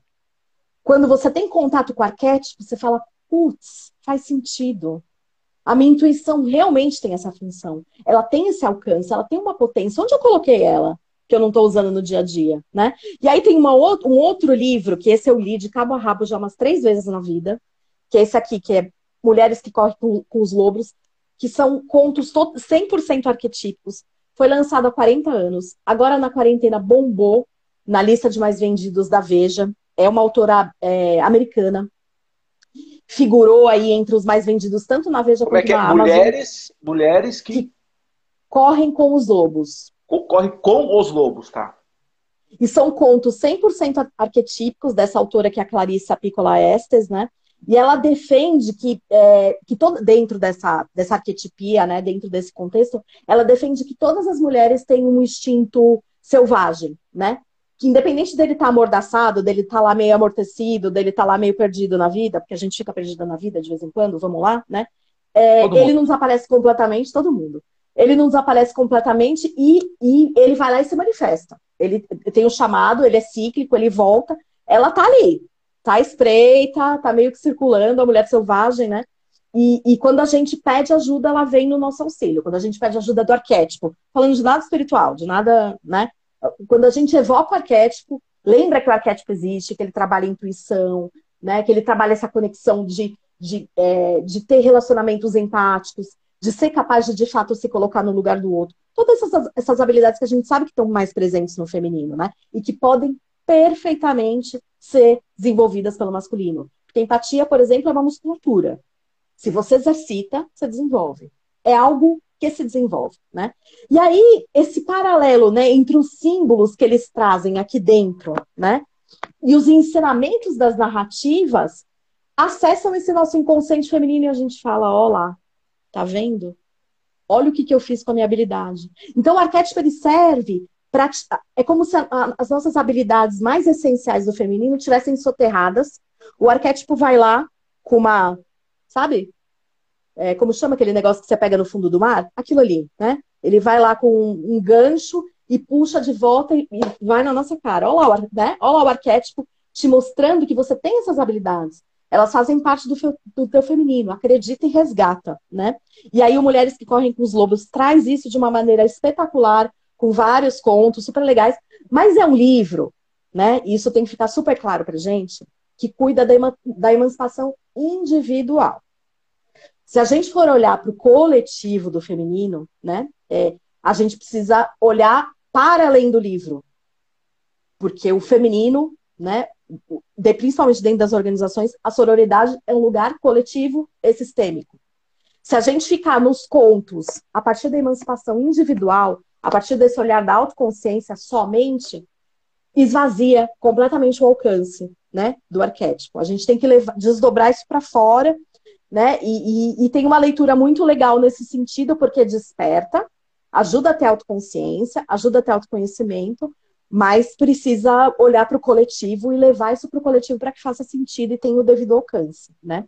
Speaker 2: Quando você tem contato com o arquétipo, você fala, putz, faz sentido. A minha intuição realmente tem essa função. Ela tem esse alcance, ela tem uma potência. Onde eu coloquei ela? Que eu não estou usando no dia a dia, né? E aí tem uma, um outro livro, que esse eu li de cabo a rabo já umas três vezes na vida, que é esse aqui, que é Mulheres que Correm com, com os Lobos, que são contos 100% arquetípicos. Foi lançado há 40 anos. Agora na quarentena bombou na lista de mais vendidos da Veja é uma autora é, americana. Figurou aí entre os mais vendidos, tanto na Veja
Speaker 1: Como é
Speaker 2: quanto é
Speaker 1: que é? na Amazon. Mulheres, mulheres que... que
Speaker 2: correm com os lobos.
Speaker 1: Correm com os lobos, tá?
Speaker 2: E são contos 100% arquetípicos dessa autora que é a Clarissa Piccola Estes, né? E ela defende que, é, que todo, dentro dessa, dessa arquetipia, né, dentro desse contexto, ela defende que todas as mulheres têm um instinto selvagem, né? Que independente dele estar tá amordaçado, dele estar tá lá meio amortecido, dele estar tá lá meio perdido na vida, porque a gente fica perdido na vida de vez em quando, vamos lá, né? É, ele não desaparece completamente, todo mundo. ele não desaparece completamente e, e ele vai lá e se manifesta. Ele tem o um chamado, ele é cíclico, ele volta, ela tá ali, tá espreita, tá meio que circulando, a mulher selvagem, né? E, e, quando a gente pede ajuda, ela vem no nosso auxílio. Quando a gente pede ajuda do arquétipo, falando de nada espiritual, de nada, né? Quando a gente evoca o arquétipo, lembra que o arquétipo existe, que ele trabalha intuição, né? Que ele trabalha essa conexão de, de, é, de ter relacionamentos empáticos, de ser capaz de, de fato, se colocar no lugar do outro. Todas essas, essas habilidades que a gente sabe que estão mais presentes no feminino, né? E que podem perfeitamente ser desenvolvidas pelo masculino. Porque empatia, por exemplo, é uma musculatura. Se você exercita, você desenvolve. É algo que se desenvolve, né? E aí, esse paralelo, né, entre os símbolos que eles trazem aqui dentro, né, e os ensinamentos das narrativas, acessam esse nosso inconsciente feminino e a gente fala, ó lá, tá vendo? Olha o que, que eu fiz com a minha habilidade. Então, o arquétipo, ele serve para... É como se a, as nossas habilidades mais essenciais do feminino tivessem soterradas. O arquétipo vai lá com uma sabe? É, como chama aquele negócio que você pega no fundo do mar? Aquilo ali, né? Ele vai lá com um, um gancho e puxa de volta e, e, vai na nossa cara. Olha lá, né? Olha lá o arquétipo te mostrando que você tem essas habilidades. Elas fazem parte do, do teu feminino. Acredita e resgata, né? E aí o Mulheres que Correm com os Lobos traz isso de uma maneira espetacular, com vários contos super legais. Mas é um livro, né? E isso tem que ficar super claro pra gente, que cuida da, da emancipação individual. Se a gente for olhar para o coletivo do feminino, né, é, a gente precisa olhar para além do livro. Porque o feminino, né, de, principalmente dentro das organizações, a sororidade é um lugar coletivo e sistêmico. Se a gente ficar nos contos, a partir da emancipação individual, a partir desse olhar da autoconsciência somente, esvazia completamente o alcance né, do arquétipo. A gente tem que levar, desdobrar isso para fora, né? E, e, e, tem uma leitura muito legal nesse sentido, porque desperta, ajuda a ter autoconsciência, ajuda a ter autoconhecimento, mas precisa olhar para o coletivo e levar isso para o coletivo para que faça sentido e tenha o devido alcance, né?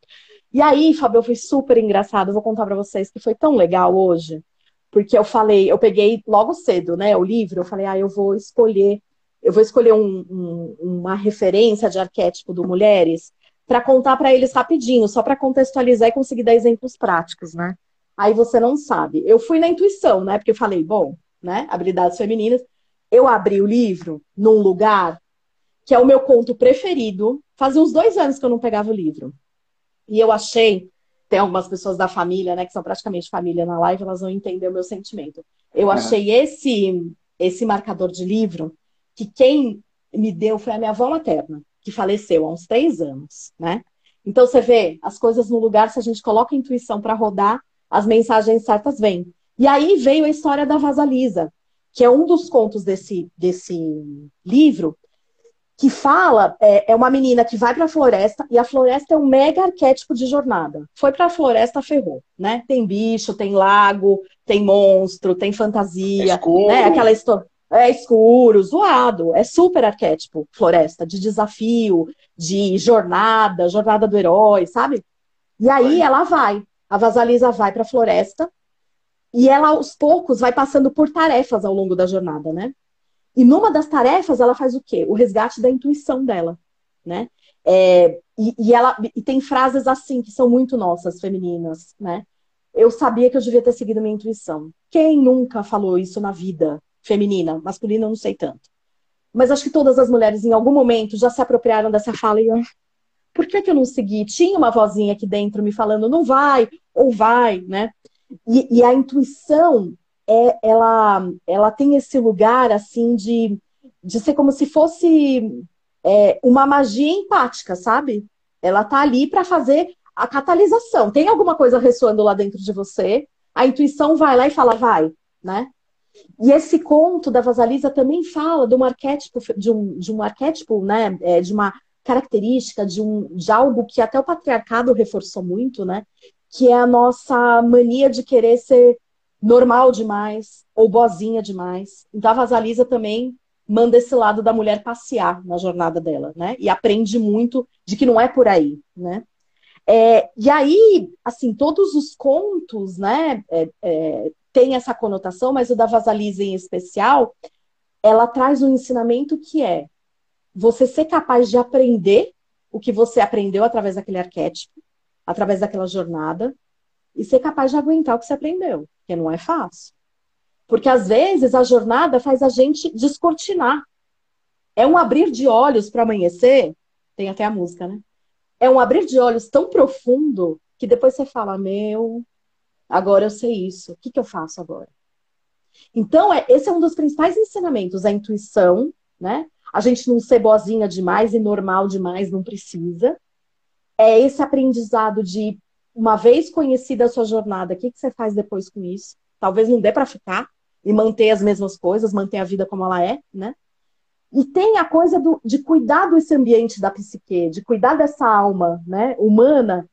Speaker 2: E aí, Fabio, foi super engraçado. Vou contar para vocês que foi tão legal hoje, porque eu falei, eu peguei logo cedo, né, o livro, eu falei, ah, eu vou escolher eu vou escolher um, um, uma referência de arquétipo do Mulheres para contar para eles rapidinho, só para contextualizar e conseguir dar exemplos práticos, né? Aí você não sabe. Eu fui na intuição, né? Porque eu falei, bom, né? Habilidades femininas. Eu abri o livro num lugar que é o meu conto preferido. Fazia uns dois anos que eu não pegava o livro. E eu achei, tem algumas pessoas da família, né, que são praticamente família na live, elas vão entender o meu sentimento. Eu achei esse esse marcador de livro que quem me deu foi a minha avó materna, que faleceu há uns três anos, né? Então você vê as coisas no lugar, se a gente coloca a intuição para rodar, as mensagens certas vêm. E aí veio a história da Vasalisa, que é um dos contos desse, desse livro, que fala, é, é uma menina que vai para a floresta, e a floresta é um mega arquétipo de jornada. Foi para a floresta, ferrou, né? Tem bicho, tem lago, tem monstro, tem fantasia, é né? Aquela história é escuro, zoado, é super arquétipo, floresta, de desafio, de jornada, jornada do herói, sabe? E aí ela vai, a Vasalisa vai para a floresta e ela aos poucos vai passando por tarefas ao longo da jornada, né? E numa das tarefas ela faz o quê? O resgate da intuição dela, né? É, e, e, ela e tem frases assim que são muito nossas, femininas, né? Eu sabia que eu devia ter seguido minha intuição. Quem nunca falou isso na vida? Feminina, masculina eu não sei tanto. Mas acho que todas as mulheres em algum momento já se apropriaram dessa fala e ah, por que, que eu não segui? Tinha uma vozinha aqui dentro me falando, não vai, ou vai, né? E, e a intuição, é, ela, ela tem esse lugar, assim, de, de ser como se fosse é, uma magia empática, sabe? Ela tá ali para fazer a catalisação. Tem alguma coisa ressoando lá dentro de você, a intuição vai lá e fala, vai, né? E esse conto da Vasalisa também fala de um arquétipo, de um, de um arquétipo, né, é, de uma característica, de, um, de algo que até o patriarcado reforçou muito, né, que é a nossa mania de querer ser normal demais ou boazinha demais. Então a Vasalisa também manda esse lado da mulher passear na jornada dela, né, e aprende muito de que não é por aí, né. É, e aí, assim, todos os contos, né, é, é, tem essa conotação, mas o da Vasalisa em especial, ela traz um ensinamento que é você ser capaz de aprender o que você aprendeu através daquele arquétipo, através daquela jornada, e ser capaz de aguentar o que você aprendeu, que não é fácil. Porque às vezes a jornada faz a gente descortinar. É um abrir de olhos para amanhecer, tem até a música, né? É um abrir de olhos tão profundo que depois você fala: Meu, agora eu sei isso, o que, que eu faço agora? Então, é, esse é um dos principais ensinamentos, a intuição, né? A gente não ser boazinha demais e normal demais, não precisa. É esse aprendizado de, uma vez conhecida a sua jornada, o que, que você faz depois com isso? Talvez não dê para ficar e manter as mesmas coisas, manter a vida como ela é, né? E tem a coisa do, de cuidar desse ambiente da psique, de cuidar dessa alma né, humana,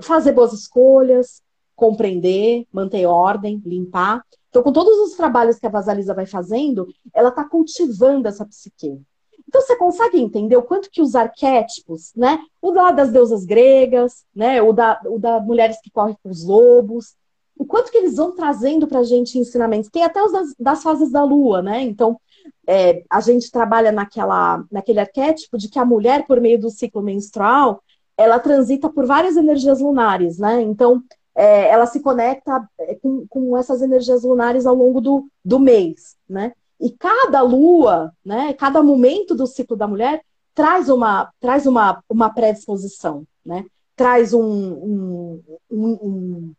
Speaker 2: fazer boas escolhas, compreender, manter ordem, limpar. Então, com todos os trabalhos que a Vasalisa vai fazendo, ela está cultivando essa psique. Então, você consegue entender o quanto que os arquétipos, né? O da, das deusas gregas, né? O da, o da mulheres que correm com os lobos, o quanto que eles vão trazendo para a gente ensinamentos. Tem até os das, das fases da lua, né? Então, é, a gente trabalha naquela, naquele arquétipo de que a mulher, por meio do ciclo menstrual, ela transita por várias energias lunares, né? Então, é, ela se conecta é, com, com, essas energias lunares ao longo do, do mês, né? E cada lua, né, cada momento do ciclo da mulher traz uma, traz uma, uma predisposição, né? Traz um, um, um,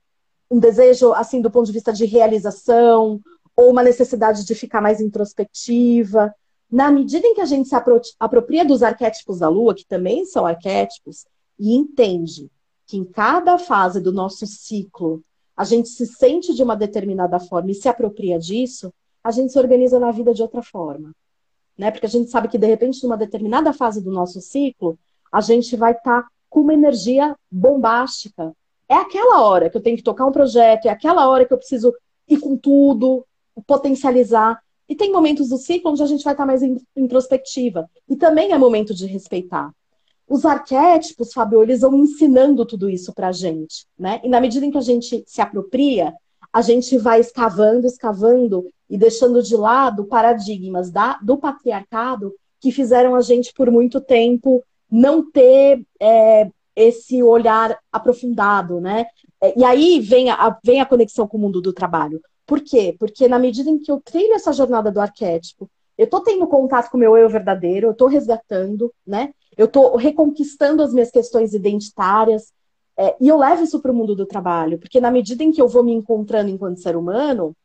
Speaker 2: um desejo, assim, do ponto de vista de realização, ou uma necessidade de ficar mais introspectiva. Na medida em que a gente se apropria dos arquétipos da lua, que também são arquétipos, e entende que em cada fase do nosso ciclo a gente se sente de uma determinada forma e se apropria disso, a gente se organiza na vida de outra forma. Né? Porque a gente sabe que, de repente, numa determinada fase do nosso ciclo, a gente vai estar tá com uma energia bombástica. É aquela hora que eu tenho que tocar um projeto, é aquela hora que eu preciso ir com tudo, potencializar. E tem momentos do ciclo onde a gente vai estar tá mais introspectiva. E também é momento de respeitar. Os arquétipos, Fábio, eles vão ensinando tudo isso pra gente, né? E na medida em que a gente se apropria, a gente vai escavando, escavando e deixando de lado paradigmas da, do patriarcado que fizeram a gente, por muito tempo, não ter é, esse olhar aprofundado, né? E aí vem a, vem a conexão com o mundo do trabalho. Por quê? Porque na medida em que eu trilho essa jornada do arquétipo, eu estou tendo contato com o meu eu verdadeiro, eu estou resgatando, né? Eu estou reconquistando as minhas questões identitárias. É, e eu levo isso para o mundo do trabalho, porque na medida em que eu vou me encontrando enquanto ser humano,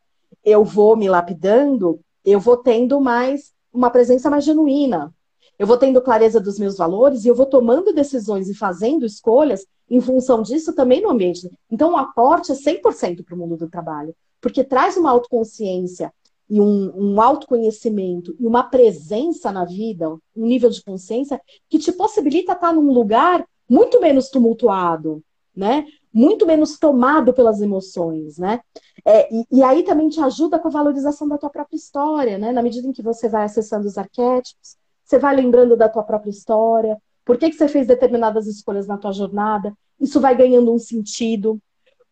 Speaker 2: eu vou me lapidando, eu vou tendo mais uma presença mais genuína. Eu vou tendo clareza dos meus valores e eu vou tomando decisões e fazendo escolhas em função disso também no ambiente. Então, o aporte é 100% para o mundo do trabalho, porque traz uma autoconsciência e um, um autoconhecimento e uma presença na vida, um nível de consciência que te possibilita estar num lugar muito menos tumultuado, né? Muito menos tomado pelas emoções, né? É, e, e, aí também te ajuda com a valorização da tua própria história, né? Na medida em que você vai acessando os arquétipos, você vai lembrando da tua própria história, por que, que você fez determinadas escolhas na tua jornada, isso vai ganhando um sentido.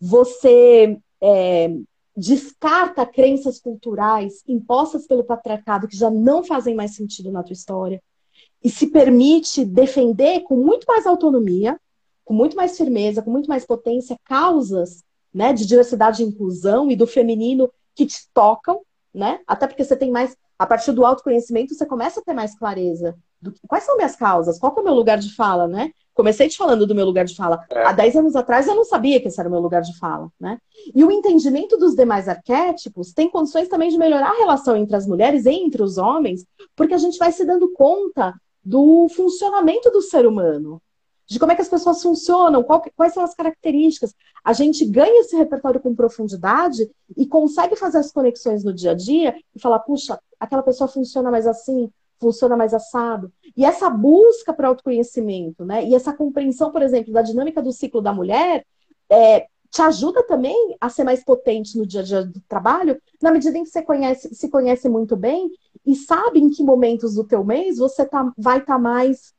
Speaker 2: Você é, descarta crenças culturais impostas pelo patriarcado que já não fazem mais sentido na tua história e se permite defender com muito mais autonomia, com muito mais firmeza, com muito mais potência causas, né, de diversidade e inclusão e do feminino que te tocam, né? Até porque você tem mais a partir do autoconhecimento você começa a ter mais clareza do que, quais são minhas causas, qual é o meu lugar de fala, né? Comecei te falando do meu lugar de fala. É. Há 10 anos atrás eu não sabia que esse era o meu lugar de fala, né? E o entendimento dos demais arquétipos tem condições também de melhorar a relação entre as mulheres e entre os homens, porque a gente vai se dando conta do funcionamento do ser humano, de como é que as pessoas funcionam, quais são as características. A gente ganha esse repertório com profundidade e consegue fazer as conexões no dia a dia e falar, puxa, aquela pessoa funciona mais assim, funciona mais assado. E essa busca para autoconhecimento, né? E essa compreensão, por exemplo, da dinâmica do ciclo da mulher, é, te ajuda também a ser mais potente no dia a dia do trabalho, na medida em que você conhece, se conhece muito bem e sabe em que momentos do teu mês você tá, vai estar tá mais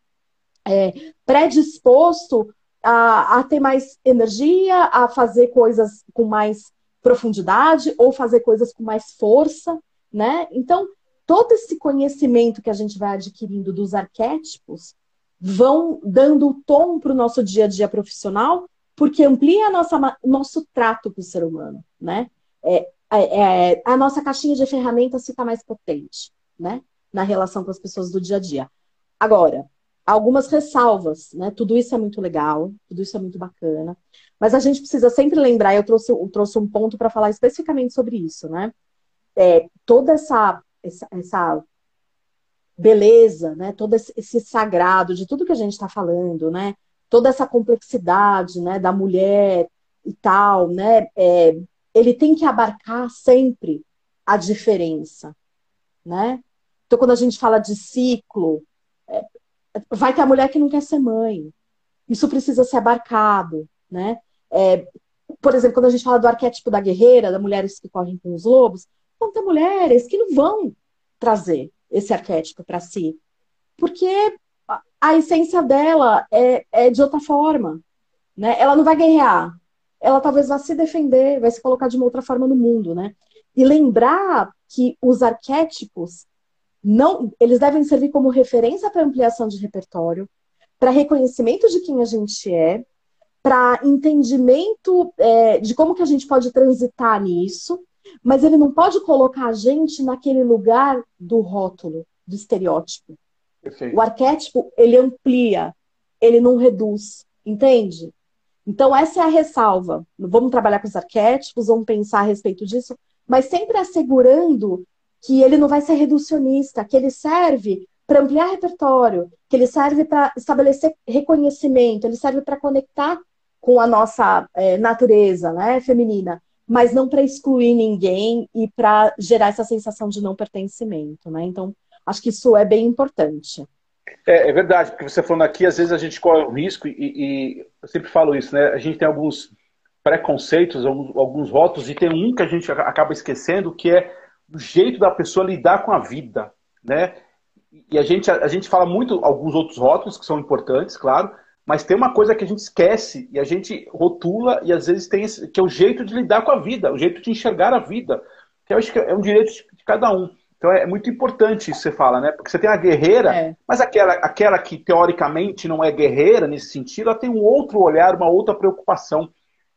Speaker 2: é, predisposto a, a, ter mais energia, a fazer coisas com mais profundidade ou fazer coisas com mais força, né? Então, todo esse conhecimento que a gente vai adquirindo dos arquétipos vão dando o tom para o nosso dia a dia profissional, porque amplia nossa, nosso trato com o ser humano, né? É, é, é, a nossa caixinha de ferramentas fica mais potente, né? Na relação com as pessoas do dia a dia. Agora, algumas ressalvas, né? Tudo isso é muito legal, tudo isso é muito bacana, mas a gente precisa sempre lembrar, eu trouxe, eu trouxe um ponto para falar especificamente sobre isso, né? É, toda essa, essa, essa beleza, né? Todo esse sagrado de tudo que a gente está falando, né? Toda essa complexidade, né? Da mulher e tal, né? É, ele tem que abarcar sempre a diferença, né? Então, quando a gente fala de ciclo, é, vai ter a mulher que não quer ser mãe. Isso precisa ser abarcado, né? É, por exemplo, quando a gente fala do arquétipo da guerreira, das mulheres que correm com os lobos, ter mulheres que não vão trazer esse arquétipo para si. Porque a essência dela é, é de outra forma. Né? Ela não vai guerrear. Ela talvez vá se defender, vai se colocar de uma outra forma no mundo, né? E lembrar que os arquétipos não, eles devem servir como referência para ampliação de repertório, para reconhecimento de quem a gente é, para entendimento é, de como que a gente pode transitar nisso mas ele não pode colocar a gente naquele lugar do rótulo, do estereótipo. Perfeito. O arquétipo, ele amplia, ele não reduz, entende? Então, essa é a ressalva. Vamos trabalhar com os arquétipos, vamos pensar a respeito disso, mas sempre assegurando que ele não vai ser reducionista, que ele serve para ampliar repertório, que ele serve para estabelecer reconhecimento, ele serve para conectar com a nossa é, natureza né, feminina mas não para excluir ninguém e para gerar essa sensação de não pertencimento, né? Então, acho que isso é bem importante.
Speaker 1: É, é verdade, porque você falando aqui, às vezes a gente corre o risco, e, e, eu sempre falo isso, né? A gente tem alguns preconceitos, alguns, alguns rótulos, e tem um que a gente acaba esquecendo, que é o jeito da pessoa lidar com a vida, né? E a gente, a, a gente fala muito alguns outros rótulos que são importantes, claro, mas tem uma coisa que a gente esquece e a gente rotula e às vezes tem esse, que é o jeito de lidar com a vida, o jeito de enxergar a vida, que eu acho que é um direito de cada um. Então é muito importante isso que você fala, né? Porque você tem a guerreira, é. mas aquela, aquela que teoricamente não é guerreira nesse sentido, ela tem um outro olhar, uma outra preocupação.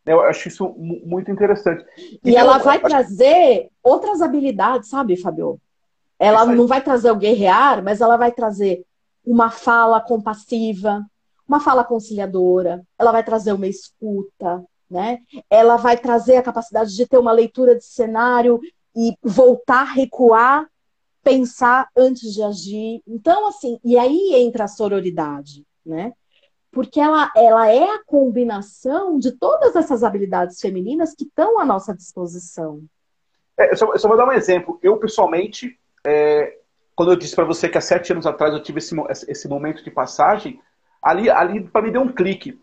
Speaker 1: Eu acho isso muito interessante.
Speaker 2: E, e ela vai acho... trazer outras habilidades, sabe, Fabio? Ela não vai trazer o guerrear, mas ela vai trazer uma fala compassiva, uma fala conciliadora, ela vai trazer uma escuta, né? Ela vai trazer a capacidade de ter uma leitura de cenário e voltar, recuar, pensar antes de agir. Então, assim, e aí entra a sororidade, né? Porque ela, ela é a combinação de todas essas habilidades femininas que estão à nossa disposição.
Speaker 1: É, eu, só, eu, só, vou dar um exemplo. Eu, pessoalmente, é, quando eu disse para você que há sete anos atrás eu tive esse, esse momento de passagem, ali, ali para mim deu um clique.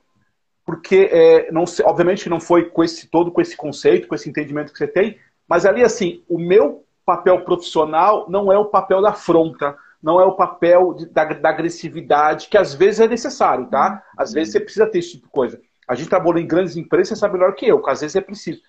Speaker 1: Porque, é, não, obviamente, não foi com esse todo com esse conceito, com esse entendimento que você tem, mas ali, assim, o meu papel profissional não é o papel da afronta, não é o papel de, da, da, agressividade, que às vezes é necessário, tá? Às vezes você precisa ter esse tipo de coisa. A gente trabalhou em grandes empresas, você sabe melhor que eu, que às vezes é preciso.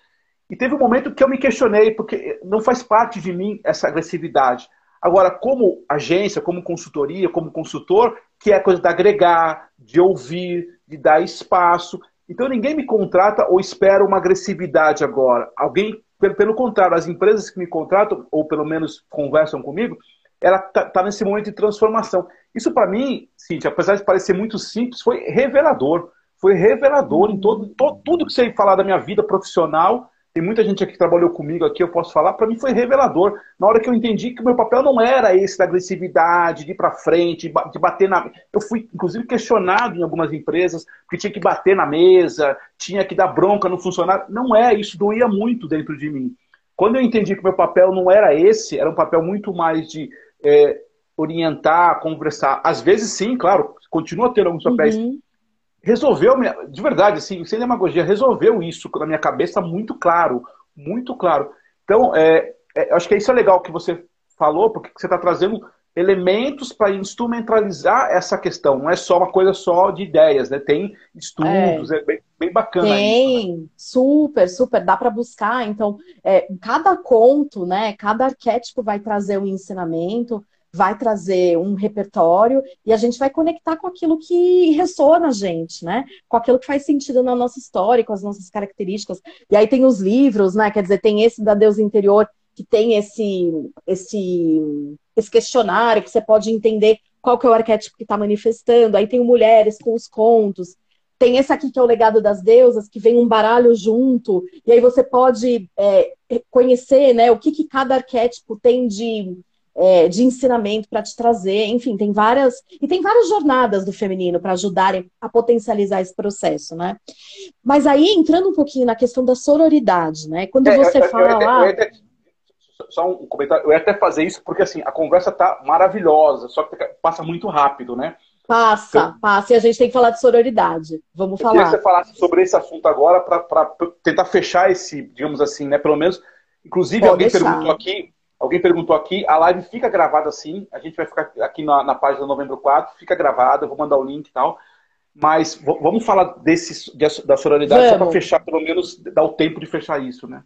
Speaker 1: E teve um momento que eu me questionei, porque não faz parte de mim essa agressividade. Agora, como agência, como consultoria, como consultor, que é a coisa de agregar, de ouvir, de dar espaço. Então ninguém me contrata ou espera uma agressividade agora. Alguém, pelo, pelo contrário, as empresas que me contratam, ou pelo menos conversam comigo, ela está tá nesse momento de transformação. Isso para mim, Cintia, apesar de parecer muito simples, foi revelador. Foi revelador em todo, todo tudo que você falar da minha vida profissional tem muita gente aqui que trabalhou comigo aqui, eu posso falar, para mim foi revelador. Na hora que eu entendi que o meu papel não era esse da agressividade, de ir para frente, de bater na. Eu fui, inclusive, questionado em algumas empresas, porque tinha que bater na mesa, tinha que dar bronca no funcionário. Não é, isso doía muito dentro de mim. Quando eu entendi que o meu papel não era esse, era um papel muito mais de é, orientar, conversar. Às vezes, sim, claro, continua tendo alguns papéis. Uhum resolveu, de verdade, assim, sem demagogia, resolveu isso na minha cabeça muito claro, muito claro. Então, é, é, acho que isso é legal que você falou, porque você está trazendo elementos para instrumentalizar essa questão. Não é só uma coisa só de ideias, né? Tem estudos, é, é bem, bem bacana.
Speaker 2: Tem, isso, né? super, super, dá para buscar. Então, é, cada conto, né, cada arquétipo vai trazer um ensinamento, vai trazer um repertório e a gente vai conectar com aquilo que ressoa na gente, né? Com aquilo que faz sentido na nossa história, com as nossas características. E aí tem os livros, né? Quer dizer, tem esse da Deus Interior que tem esse, esse, esse questionário que você pode entender qual que é o arquétipo que está manifestando. Aí tem mulheres com os contos. Tem esse aqui que é o legado das deusas, que vem um baralho junto, e aí você pode é, conhecer né, o que, que cada arquétipo tem de, é, de ensinamento para te trazer. Enfim, tem várias. E tem várias jornadas do feminino para ajudarem a potencializar esse processo, né? Mas aí, entrando um pouquinho na questão da sororidade, né? Quando é, você eu, fala. Eu, eu, eu,
Speaker 1: só um comentário. Eu ia até fazer isso porque assim, a conversa tá maravilhosa, só que passa muito rápido, né?
Speaker 2: Passa, então, passa. E a gente tem que falar de sororidade. Vamos falar. Eu
Speaker 1: queria que você falasse sobre esse assunto agora para tentar fechar esse, digamos assim, né? Pelo menos. Inclusive, Pode alguém deixar. perguntou aqui. Alguém perguntou aqui, a live fica gravada assim, a gente vai ficar aqui na, na página Novembro 4, fica gravada, eu vou mandar o link e tal. Mas vamos falar desse, da sororidade vamos. só para fechar, pelo menos dar o tempo de fechar isso, né?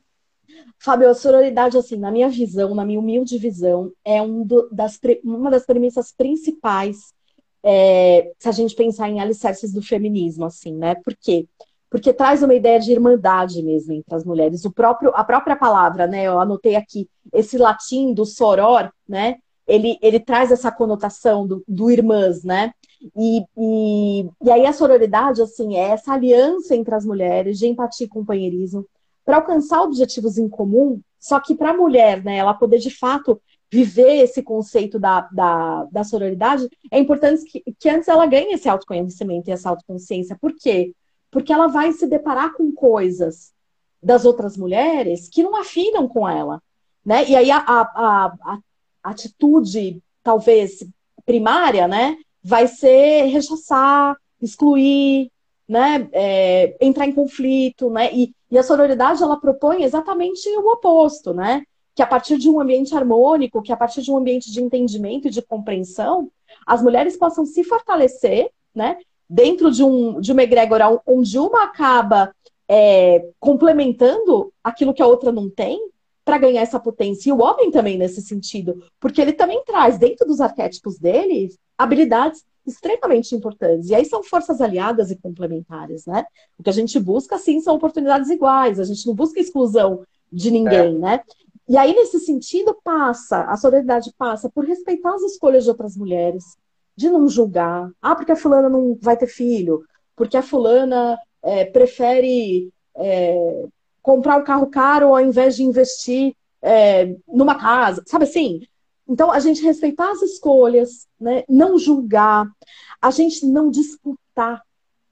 Speaker 2: Fábio, a sororidade, assim, na minha visão, na minha humilde visão, é um do, das, uma das premissas principais é, se a gente pensar em alicerces do feminismo, assim, né? Por quê? Porque traz uma ideia de irmandade mesmo entre as mulheres. O próprio, a própria palavra, né? Eu anotei aqui, esse latim do soror, né? Ele, ele traz essa conotação do, do irmãs, né? E, e, e aí a sororidade, assim, é essa aliança entre as mulheres de empatia e companheirismo, para alcançar objetivos em comum, só que para a mulher, né, ela poder de fato viver esse conceito da, da, da sororidade, é importante que, que antes ela ganhe esse autoconhecimento e essa autoconsciência. Por quê? Porque ela vai se deparar com coisas das outras mulheres que não afinam com ela. Né? E aí a, a, a, atitude, talvez, primária, né, vai ser rechaçar, excluir, né, é, entrar em conflito, né, e, e a sororidade ela propõe exatamente o oposto, né, que a partir de um ambiente harmônico, que a partir de um ambiente de entendimento e de compreensão, as mulheres possam se fortalecer, né, dentro de um de uma egrégora onde uma acaba é, complementando aquilo que a outra não tem, para ganhar essa potência. E o homem também nesse sentido, porque ele também traz dentro dos arquétipos dele habilidades extremamente importantes. E aí são forças aliadas e complementares, né? O que a gente busca, sim, são oportunidades iguais. A gente não busca exclusão de ninguém, é. né? E aí, nesse sentido, passa, a solidariedade passa por respeitar as escolhas de outras mulheres, de não julgar. Ah, porque a fulana não vai ter filho, porque a fulana é, prefere é, comprar um carro caro ao invés de investir é, numa casa, sabe assim? Então, a gente respeitar as escolhas, né? não julgar, a gente não disputar,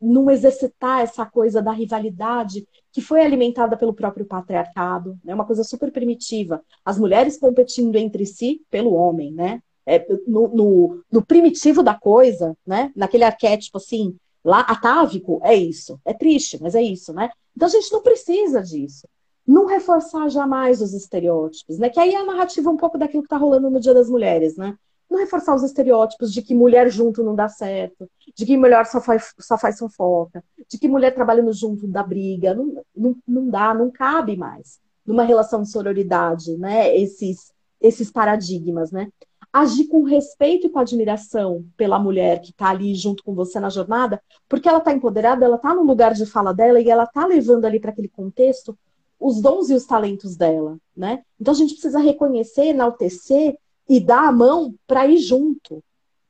Speaker 2: não exercitar essa coisa da rivalidade que foi alimentada pelo próprio patriarcado, né? uma coisa super primitiva. As mulheres competindo entre si pelo homem, né? É, no, no, no, primitivo da coisa, né? Naquele arquétipo assim, lá atávico, é isso. É triste, mas é isso, né? Então a gente não precisa disso não reforçar jamais os estereótipos, né? Que aí é a narrativa um pouco daquilo que está rolando no Dia das Mulheres, né? Não reforçar os estereótipos de que mulher junto não dá certo, de que mulher só faz, só faz fofoca, de que mulher trabalhando junto dá briga. Não, não, não dá, não cabe mais numa relação de sororidade, né? Esses, esses paradigmas, né? Agir com respeito e com admiração pela mulher que está ali junto com você na jornada, porque ela está empoderada, ela está no lugar de fala dela e ela está levando ali para aquele contexto os dons e os talentos dela, né? Então a gente precisa reconhecer, enaltecer e dar a mão para ir junto,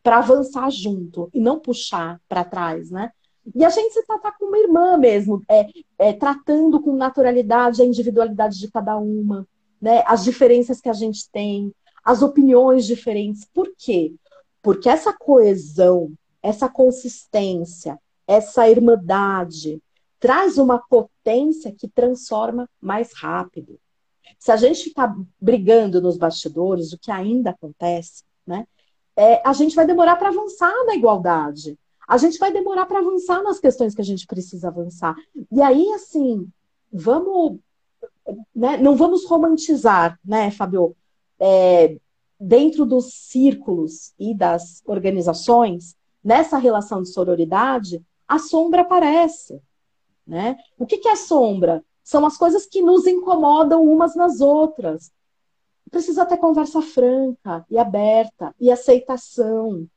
Speaker 2: para avançar junto e não puxar para trás, né? E a gente se tratar com uma irmã mesmo, é, é, tratando com naturalidade a individualidade de cada uma, né? As diferenças que a gente tem, as opiniões diferentes. Por quê? Porque essa coesão, essa consistência, essa irmandade, traz uma potência que transforma mais rápido. Se a gente ficar brigando nos bastidores, o que ainda acontece, né? É, a gente vai demorar para avançar na igualdade. A gente vai demorar para avançar nas questões que a gente precisa avançar. E aí, assim, vamos. Né, não vamos romantizar, né, Fabio? É, dentro dos círculos e das organizações, nessa relação de sororidade, a sombra aparece. né? O que, que é sombra? São as coisas que nos incomodam umas nas outras. Precisa ter conversa franca e aberta e aceitação,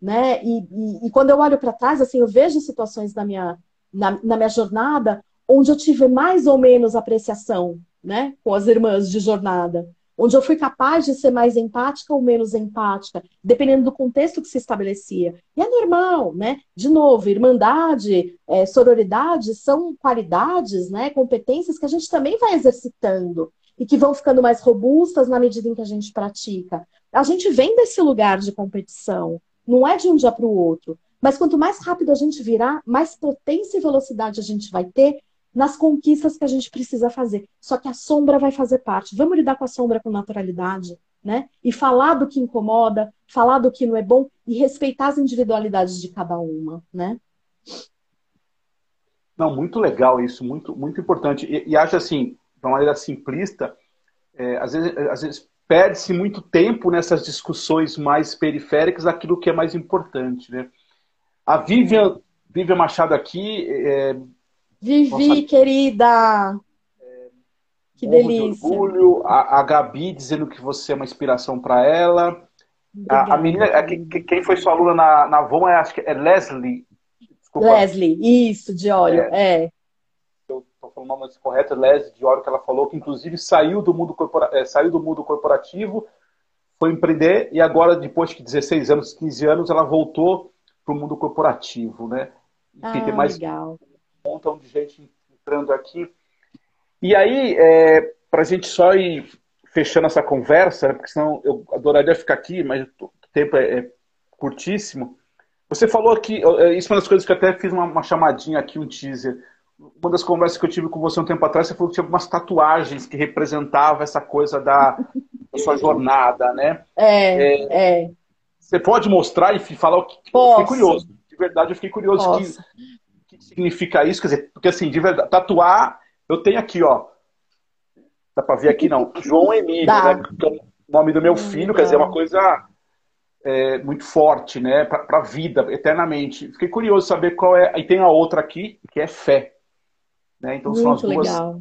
Speaker 2: né? E, e, e quando eu olho para trás, assim, eu vejo situações na minha, na, na minha jornada onde eu tive mais ou menos apreciação, né? Com as irmãs de jornada onde eu fui capaz de ser mais empática ou menos empática, dependendo do contexto que se estabelecia. E é normal, né? De novo, irmandade, é, sororidade são qualidades, né? Competências que a gente também vai exercitando e que vão ficando mais robustas na medida em que a gente pratica. A gente vem desse lugar de competição, não é de um dia para o outro. Mas quanto mais rápido a gente virar, mais potência e velocidade a gente vai ter nas conquistas que a gente precisa fazer. Só que a sombra vai fazer parte. Vamos lidar com a sombra com naturalidade, né? E falar do que incomoda, falar do que não é bom e respeitar as individualidades de cada uma, né?
Speaker 1: Não, muito legal isso, muito, muito importante. E, e acho assim, de uma maneira simplista, é, às vezes, às vezes perde-se muito tempo nessas discussões mais periféricas daquilo que é mais importante, né? A Vivian, Vivian Machado aqui é,
Speaker 2: Vivi, Nossa, querida!
Speaker 1: que delícia. De orgulho. A, a, Gabi dizendo que você é uma inspiração para ela. A, a, menina, a, quem foi sua aluna na, na VOM é, acho que é Leslie.
Speaker 2: Desculpa. Leslie, isso, de óleo, é. é.
Speaker 1: Eu falando o nome correto, Leslie de óleo, que ela falou que inclusive saiu do mundo, corpora, é, saiu do mundo corporativo, foi empreender e agora, depois de 16 anos, 15 anos, ela voltou para o mundo corporativo, né?
Speaker 2: Enfim, ah, mais legal
Speaker 1: montão de gente entrando aqui. E aí, é, para a gente só ir fechando essa conversa, porque senão eu adoraria ficar aqui, mas o tempo é, é curtíssimo. Você falou aqui, é, isso é uma das coisas que eu até fiz uma, uma, chamadinha aqui, um teaser. Uma das conversas que eu tive com você um tempo atrás, você falou que tinha algumas tatuagens que representavam essa coisa da, da sua (laughs) jornada, né?
Speaker 2: É, é, é,
Speaker 1: Você pode mostrar e falar o que.
Speaker 2: Posso.
Speaker 1: Eu fiquei curioso. De verdade, eu fiquei curioso.
Speaker 2: Posso.
Speaker 1: Que, significa isso? Quer dizer, porque assim, de verdade, tatuar, eu tenho aqui, ó. Dá pra ver aqui não? (laughs) João Emílio, Dá. né? Que é o nome do meu filho, quer dizer, é uma coisa é, muito forte, né? Pra, pra vida, eternamente. Fiquei curioso de saber qual é. E tem a outra aqui, que é fé. Né? Então muito são as duas, legal.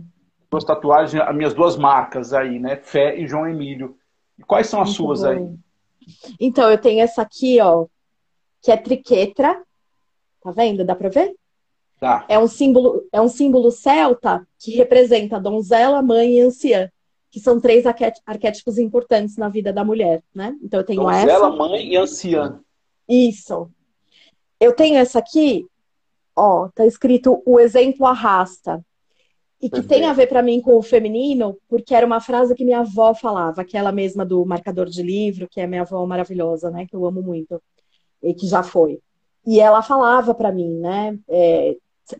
Speaker 1: duas tatuagens, as minhas duas marcas aí, né? Fé e João Emílio. E quais são as muito suas bom. aí?
Speaker 2: Então, eu tenho essa aqui, ó, que é triquetra. Tá vendo? Dá pra ver?
Speaker 1: Tá.
Speaker 2: É um símbolo, é um símbolo celta que representa donzela, mãe e anciã, que são três arquétipos importantes na vida da mulher, né? Então eu tenho donzela, essa.
Speaker 1: Donzela, mãe e anciã.
Speaker 2: Isso. Eu tenho essa aqui, ó, tá escrito o exemplo arrasta. E que tem a ver para mim com o feminino, porque era uma frase que minha avó falava, aquela mesma do marcador de livro, que é minha avó maravilhosa, né? Que eu amo muito. E que já foi. E ela falava para mim, né? É,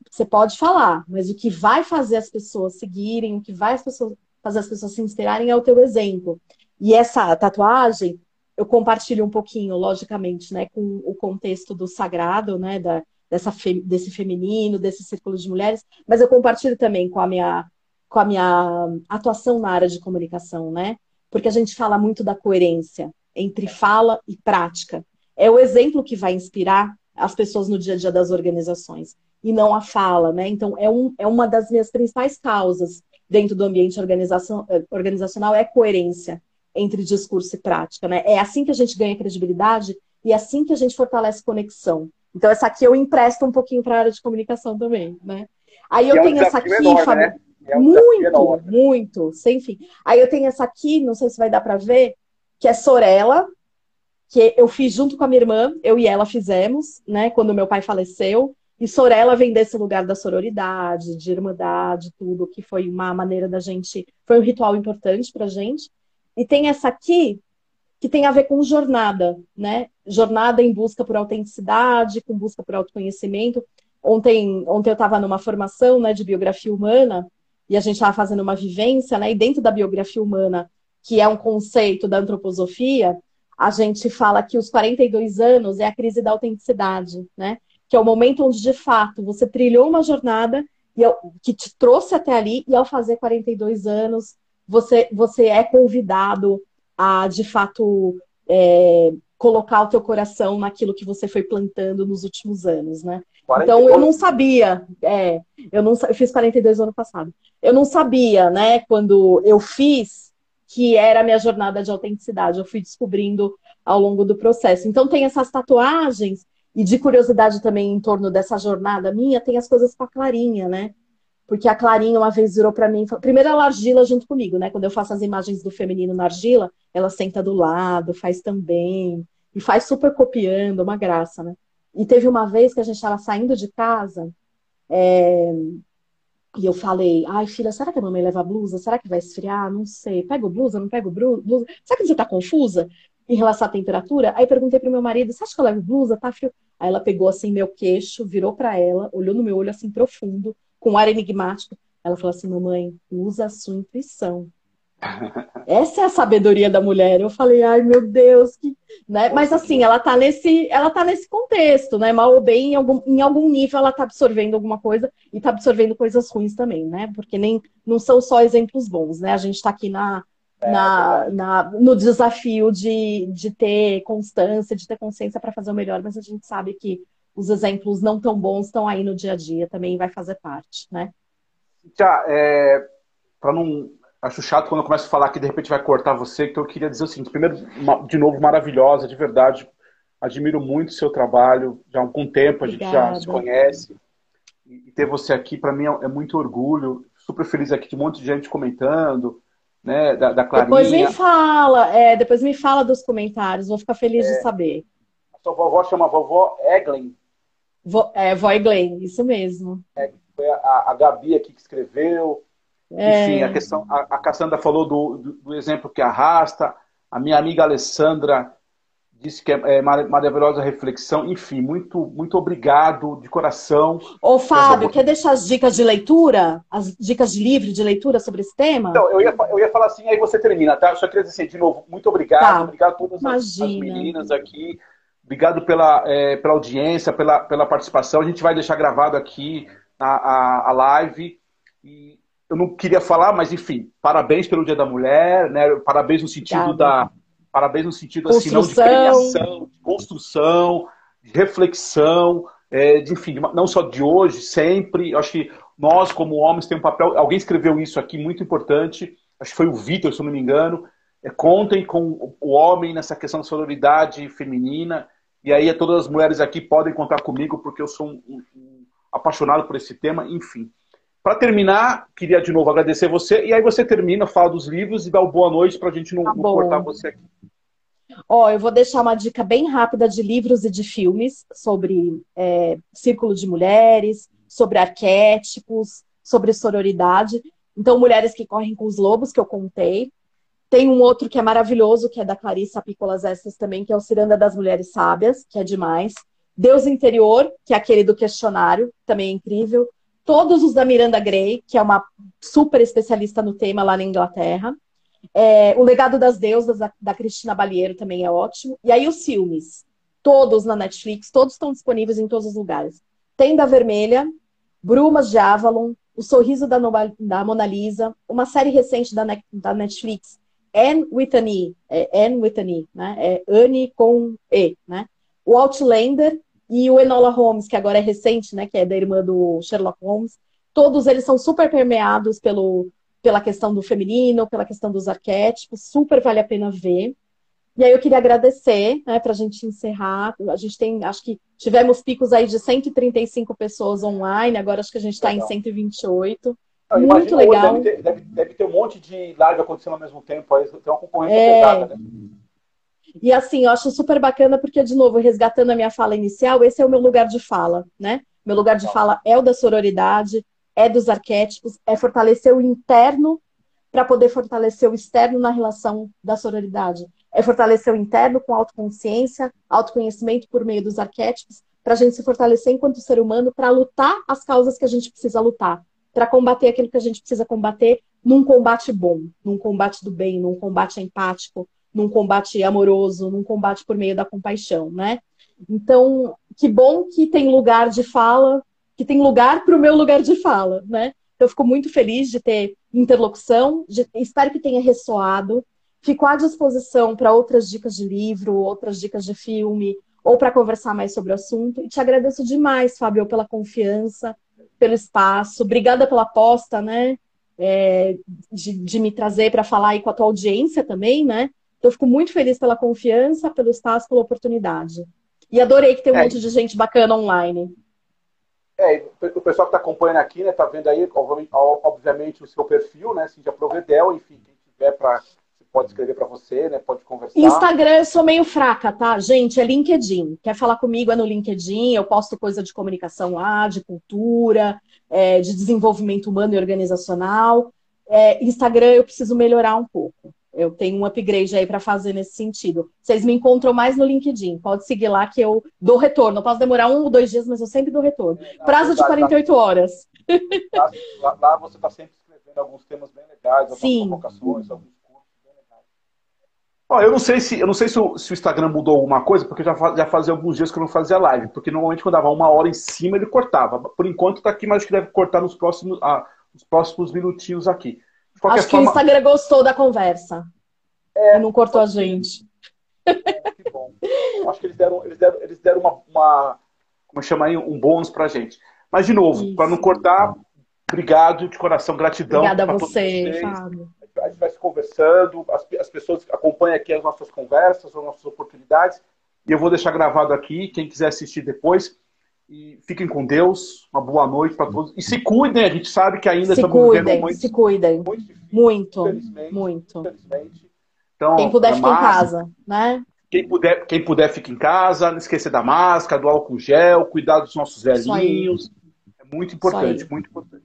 Speaker 2: você pode falar, mas o que vai fazer as pessoas seguirem, o que vai as pessoas, fazer as pessoas se inspirarem é o teu exemplo. E essa tatuagem, eu compartilho um pouquinho, logicamente, né, com o contexto do sagrado, né, da, dessa, desse feminino, desse círculo de mulheres, mas eu compartilho também com a minha, com a minha atuação na área de comunicação, né? Porque a gente fala muito da coerência entre fala e prática. É o exemplo que vai inspirar as pessoas no dia a dia das organizações e não a fala, né? Então, é, um, é uma das minhas principais causas dentro do ambiente organização, eh, organizacional é coerência entre discurso e prática, né? É assim que a gente ganha credibilidade e é assim que a gente fortalece conexão. Então, essa aqui eu empresto um pouquinho para a área de comunicação também, né? Aí eu é um tenho essa aqui,
Speaker 1: enorme, né?
Speaker 2: é um muito, muito, sem fim. Aí eu tenho essa aqui, não sei se vai dar para ver, que é Sorella, que eu fiz junto com a minha irmã, eu e ela fizemos, né, quando meu pai faleceu. E Sorella vem desse lugar da sororidade, de irmandade, tudo, que foi uma maneira da gente, foi um ritual importante pra gente. E tem essa aqui, que tem a ver com jornada, né? Jornada em busca por autenticidade, com busca por autoconhecimento. Ontem, ontem eu estava numa formação né, de biografia humana e a gente estava fazendo uma vivência, né? E dentro da biografia humana, que é um conceito da antroposofia, a gente fala que os 42 anos é a crise da autenticidade, né? Que é o momento onde, de fato, você trilhou uma jornada que te trouxe até ali, e ao fazer 42 anos, você, você é convidado a, de fato, é, colocar o teu coração naquilo que você foi plantando nos últimos anos, né? 42. Então eu não sabia, é, eu não eu fiz 42 ano passado. Eu não sabia, né, quando eu fiz que era a minha jornada de autenticidade. Eu fui descobrindo ao longo do processo. Então tem essas tatuagens e de curiosidade também em torno dessa jornada minha, tem as coisas com a Clarinha, né? Porque a Clarinha uma vez virou para mim, primeiro ela argila junto comigo, né? Quando eu faço as imagens do feminino na argila, ela senta do lado, faz também, e faz super copiando, uma graça, né? E teve uma vez que a gente estava saindo de casa, é... e eu falei, ai filha, será que a mamãe leva blusa? Será que vai esfriar? Não sei. Pego blusa, não pego blusa? Será que você tá confusa em relação à temperatura? Aí perguntei pro meu marido, você acha que eu levo blusa? Tá frio? Aí ela pegou assim meu queixo, virou para ela, olhou no meu olho assim profundo, com ar enigmático. Ela falou assim: Mamãe, usa a sua intuição. (laughs) Essa é a sabedoria da mulher. Eu falei, ai meu Deus, que. Né? Mas assim, ela tá nesse, ela tá nesse contexto, né? Mal ou bem, em algum, em algum nível ela tá absorvendo alguma coisa e tá absorvendo coisas ruins também, né? Porque nem não são só exemplos bons, né? A gente tá aqui na, é, na, na, no desafio de, de ter constância, de ter consciência para fazer o melhor, mas a gente sabe que os exemplos não tão bons estão aí no dia a dia, também vai fazer parte, né?
Speaker 1: Já, é, para não. Acho chato quando eu começo a falar que de repente vai cortar você, então eu queria dizer o seguinte: primeiro, de novo, maravilhosa, de verdade. Admiro muito o seu trabalho, já há algum tempo a gente já se conhece. E ter você aqui, para mim, é, é muito orgulho. Super feliz aqui de um monte de gente comentando, né? Da, da Clarinha.
Speaker 2: Depois me fala, é, depois me fala dos comentários, vou ficar feliz é, de saber.
Speaker 1: A sua vovó chama vovó Eglen.
Speaker 2: Vo, é, Voy Glenn, isso mesmo.
Speaker 1: É, foi a, a Gabi aqui que escreveu. É. Enfim, a questão, a, a Cassandra falou do, do, do, exemplo que arrasta. A minha amiga Alessandra disse que é, é maravilhosa reflexão. Enfim, muito, muito obrigado de coração.
Speaker 2: Ô, Fábio, quer deixar as dicas de leitura? As dicas de livro de leitura sobre esse tema?
Speaker 1: Então, eu ia, eu ia falar assim, aí você termina, tá? Eu só queria dizer assim, de novo, muito obrigado. Tá. Obrigado a todas as, as meninas aqui. Obrigado pela, é, pela audiência, pela, pela participação. A gente vai deixar gravado aqui a, a, a, live. E eu não queria falar, mas enfim, parabéns pelo Dia da Mulher, né? Parabéns no sentido da. Parabéns no sentido assim, não de premiação, de construção, de reflexão, é, de, enfim, não só de hoje, sempre. Eu acho que nós, como homens, temos um papel. Alguém escreveu isso aqui muito importante. Acho que foi o Vitor, se eu não me engano. É, contem com o homem nessa questão da sororidade feminina e aí todas as mulheres aqui podem contar comigo, porque eu sou um, um, um apaixonado por esse tema, enfim. Para terminar, queria de novo agradecer você, e aí você termina, fala dos livros e dá uma boa noite para a gente não, tá não cortar você aqui.
Speaker 2: Ó, eu vou deixar uma dica bem rápida de livros e de filmes sobre é, círculo de mulheres, sobre arquétipos, sobre sororidade. Então, Mulheres que Correm com os Lobos, que eu contei. Tem um outro que é maravilhoso, que é da Clarissa Pícolas Estes também, que é o Ciranda das Mulheres Sábias, que é demais. Deus Interior, que é aquele do questionário, também é incrível. Todos os da Miranda Gray, que é uma super especialista no tema lá na Inglaterra. É, o Legado das Deusas, da, da Cristina Balieiro, também é ótimo. E aí os filmes, todos na Netflix, todos estão disponíveis em todos os lugares. Tem da Vermelha, Brumas de Avalon, O Sorriso da, da Mona Lisa, uma série recente da, da Netflix, Anne with an E, é Anne with an E, né? É Anne com E, né? O Outlander e o Enola Holmes, que agora é recente, né? Que é da irmã do Sherlock Holmes. Todos eles são super permeados pelo, pela questão do feminino, pela questão dos arquétipos. Super vale a pena ver. E aí eu queria agradecer, né, para a gente encerrar. A gente tem, acho que tivemos picos aí de 135 pessoas online, agora acho que a gente está em 128.
Speaker 1: Não, Muito legal. Deve ter, deve, deve ter, um monte de live acontecendo ao mesmo tempo, aí tem uma concorrência é... pesada, né?
Speaker 2: E assim, eu acho super bacana porque, de novo, resgatando a minha fala inicial, esse é o meu lugar de fala, né? Meu lugar de fala é o da sororidade, é dos arquétipos, é fortalecer o interno para poder fortalecer o externo na relação da sororidade. É fortalecer o interno com autoconsciência, autoconhecimento por meio dos arquétipos, para a gente se fortalecer enquanto ser humano para lutar as causas que a gente precisa lutar para combater aquilo que a gente precisa combater num combate bom, num combate do bem, num combate empático, num combate amoroso, num combate por meio da compaixão, né? Então, que bom que tem lugar de fala, que tem lugar para o meu lugar de fala, né? Eu fico muito feliz de ter interlocução, de, espero que tenha ressoado. Fico à disposição para outras dicas de livro, outras dicas de filme, ou para conversar mais sobre o assunto. E te agradeço demais, Fábio, pela confiança, pelo espaço. Obrigada pela aposta, né? É, de, de, me trazer para falar aí com a tua audiência também, né? Então, eu fico muito feliz pela confiança, pelo espaço, pela oportunidade. E adorei que tem um é. monte de gente bacana online.
Speaker 1: É, o pessoal que está acompanhando aqui, né, tá vendo aí, obviamente, o seu perfil, né, Cintia Provedel, enfim, quem tiver para pode escrever para você, né? Pode conversar.
Speaker 2: Instagram eu sou meio fraca, tá? Gente, é LinkedIn. Quer falar comigo é no LinkedIn. Eu posto coisa de comunicação lá, de cultura, é, de desenvolvimento humano e organizacional. É, Instagram eu preciso melhorar um pouco. Eu tenho um upgrade aí para fazer nesse sentido. Vocês me encontram mais no LinkedIn. Pode seguir lá que eu dou retorno. Eu posso demorar um ou dois dias, mas eu sempre dou retorno. Prazo de 48 horas.
Speaker 1: Lá, lá você está sempre escrevendo alguns temas bem legais, algumas Sim. provocações, alguns eu não sei se eu não sei se o, se o, Instagram mudou alguma coisa, porque já, já fazia alguns dias que eu não fazia live, porque normalmente quando dava uma hora em cima ele cortava. Por enquanto está aqui, mas acho que deve cortar nos próximos, ah, nos próximos minutinhos aqui.
Speaker 2: Acho forma... que o Instagram gostou da conversa. É, e não cortou a gente.
Speaker 1: É, que bom. Acho que eles deram, eles deram, eles deram uma, uma como chama aí, um bônus pra gente. Mas, de novo, para não cortar, obrigado de coração, gratidão.
Speaker 2: Obrigada a você, Fábio
Speaker 1: a gente vai se conversando, as, as pessoas acompanham aqui as nossas conversas, as nossas oportunidades, e eu vou deixar gravado aqui, quem quiser assistir depois. E fiquem com Deus, uma boa noite para todos. E se cuidem, a gente sabe que ainda
Speaker 2: se estamos cuidem, vivendo muito. Se cuidem, muito. Difícil, muito, muito. Então, quem puder ficar em casa, né?
Speaker 1: Quem puder, quem puder fica em casa, não esquecer da máscara, do álcool gel, cuidar dos nossos velhinhos. É muito importante, muito importante.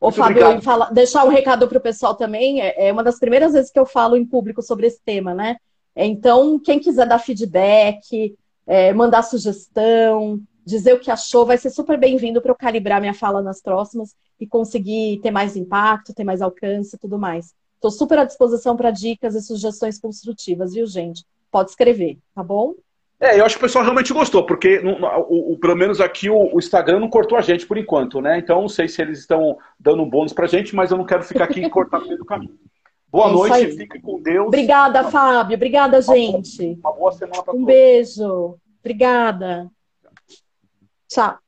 Speaker 2: Ô, Fábio, fala, deixar um recado para o pessoal também. É, é, uma das primeiras vezes que eu falo em público sobre esse tema, né? É, então, quem quiser dar feedback, é, mandar sugestão, dizer o que achou, vai ser super bem-vindo para eu calibrar minha fala nas próximas e conseguir ter mais impacto, ter mais alcance e tudo mais. Estou super à disposição para dicas e sugestões construtivas, viu, gente? Pode escrever, tá bom?
Speaker 1: É, eu acho que o pessoal realmente gostou, porque no, o, o, pelo menos aqui o, o, Instagram não cortou a gente por enquanto, né? Então não sei se eles estão dando um bônus pra gente, mas eu não quero ficar aqui e cortar no (laughs) meio do caminho. Boa é noite, fique com Deus.
Speaker 2: Obrigada, Fábio. Obrigada, gente.
Speaker 1: Uma boa semana
Speaker 2: para um todos. Um beijo. Obrigada. Tchau.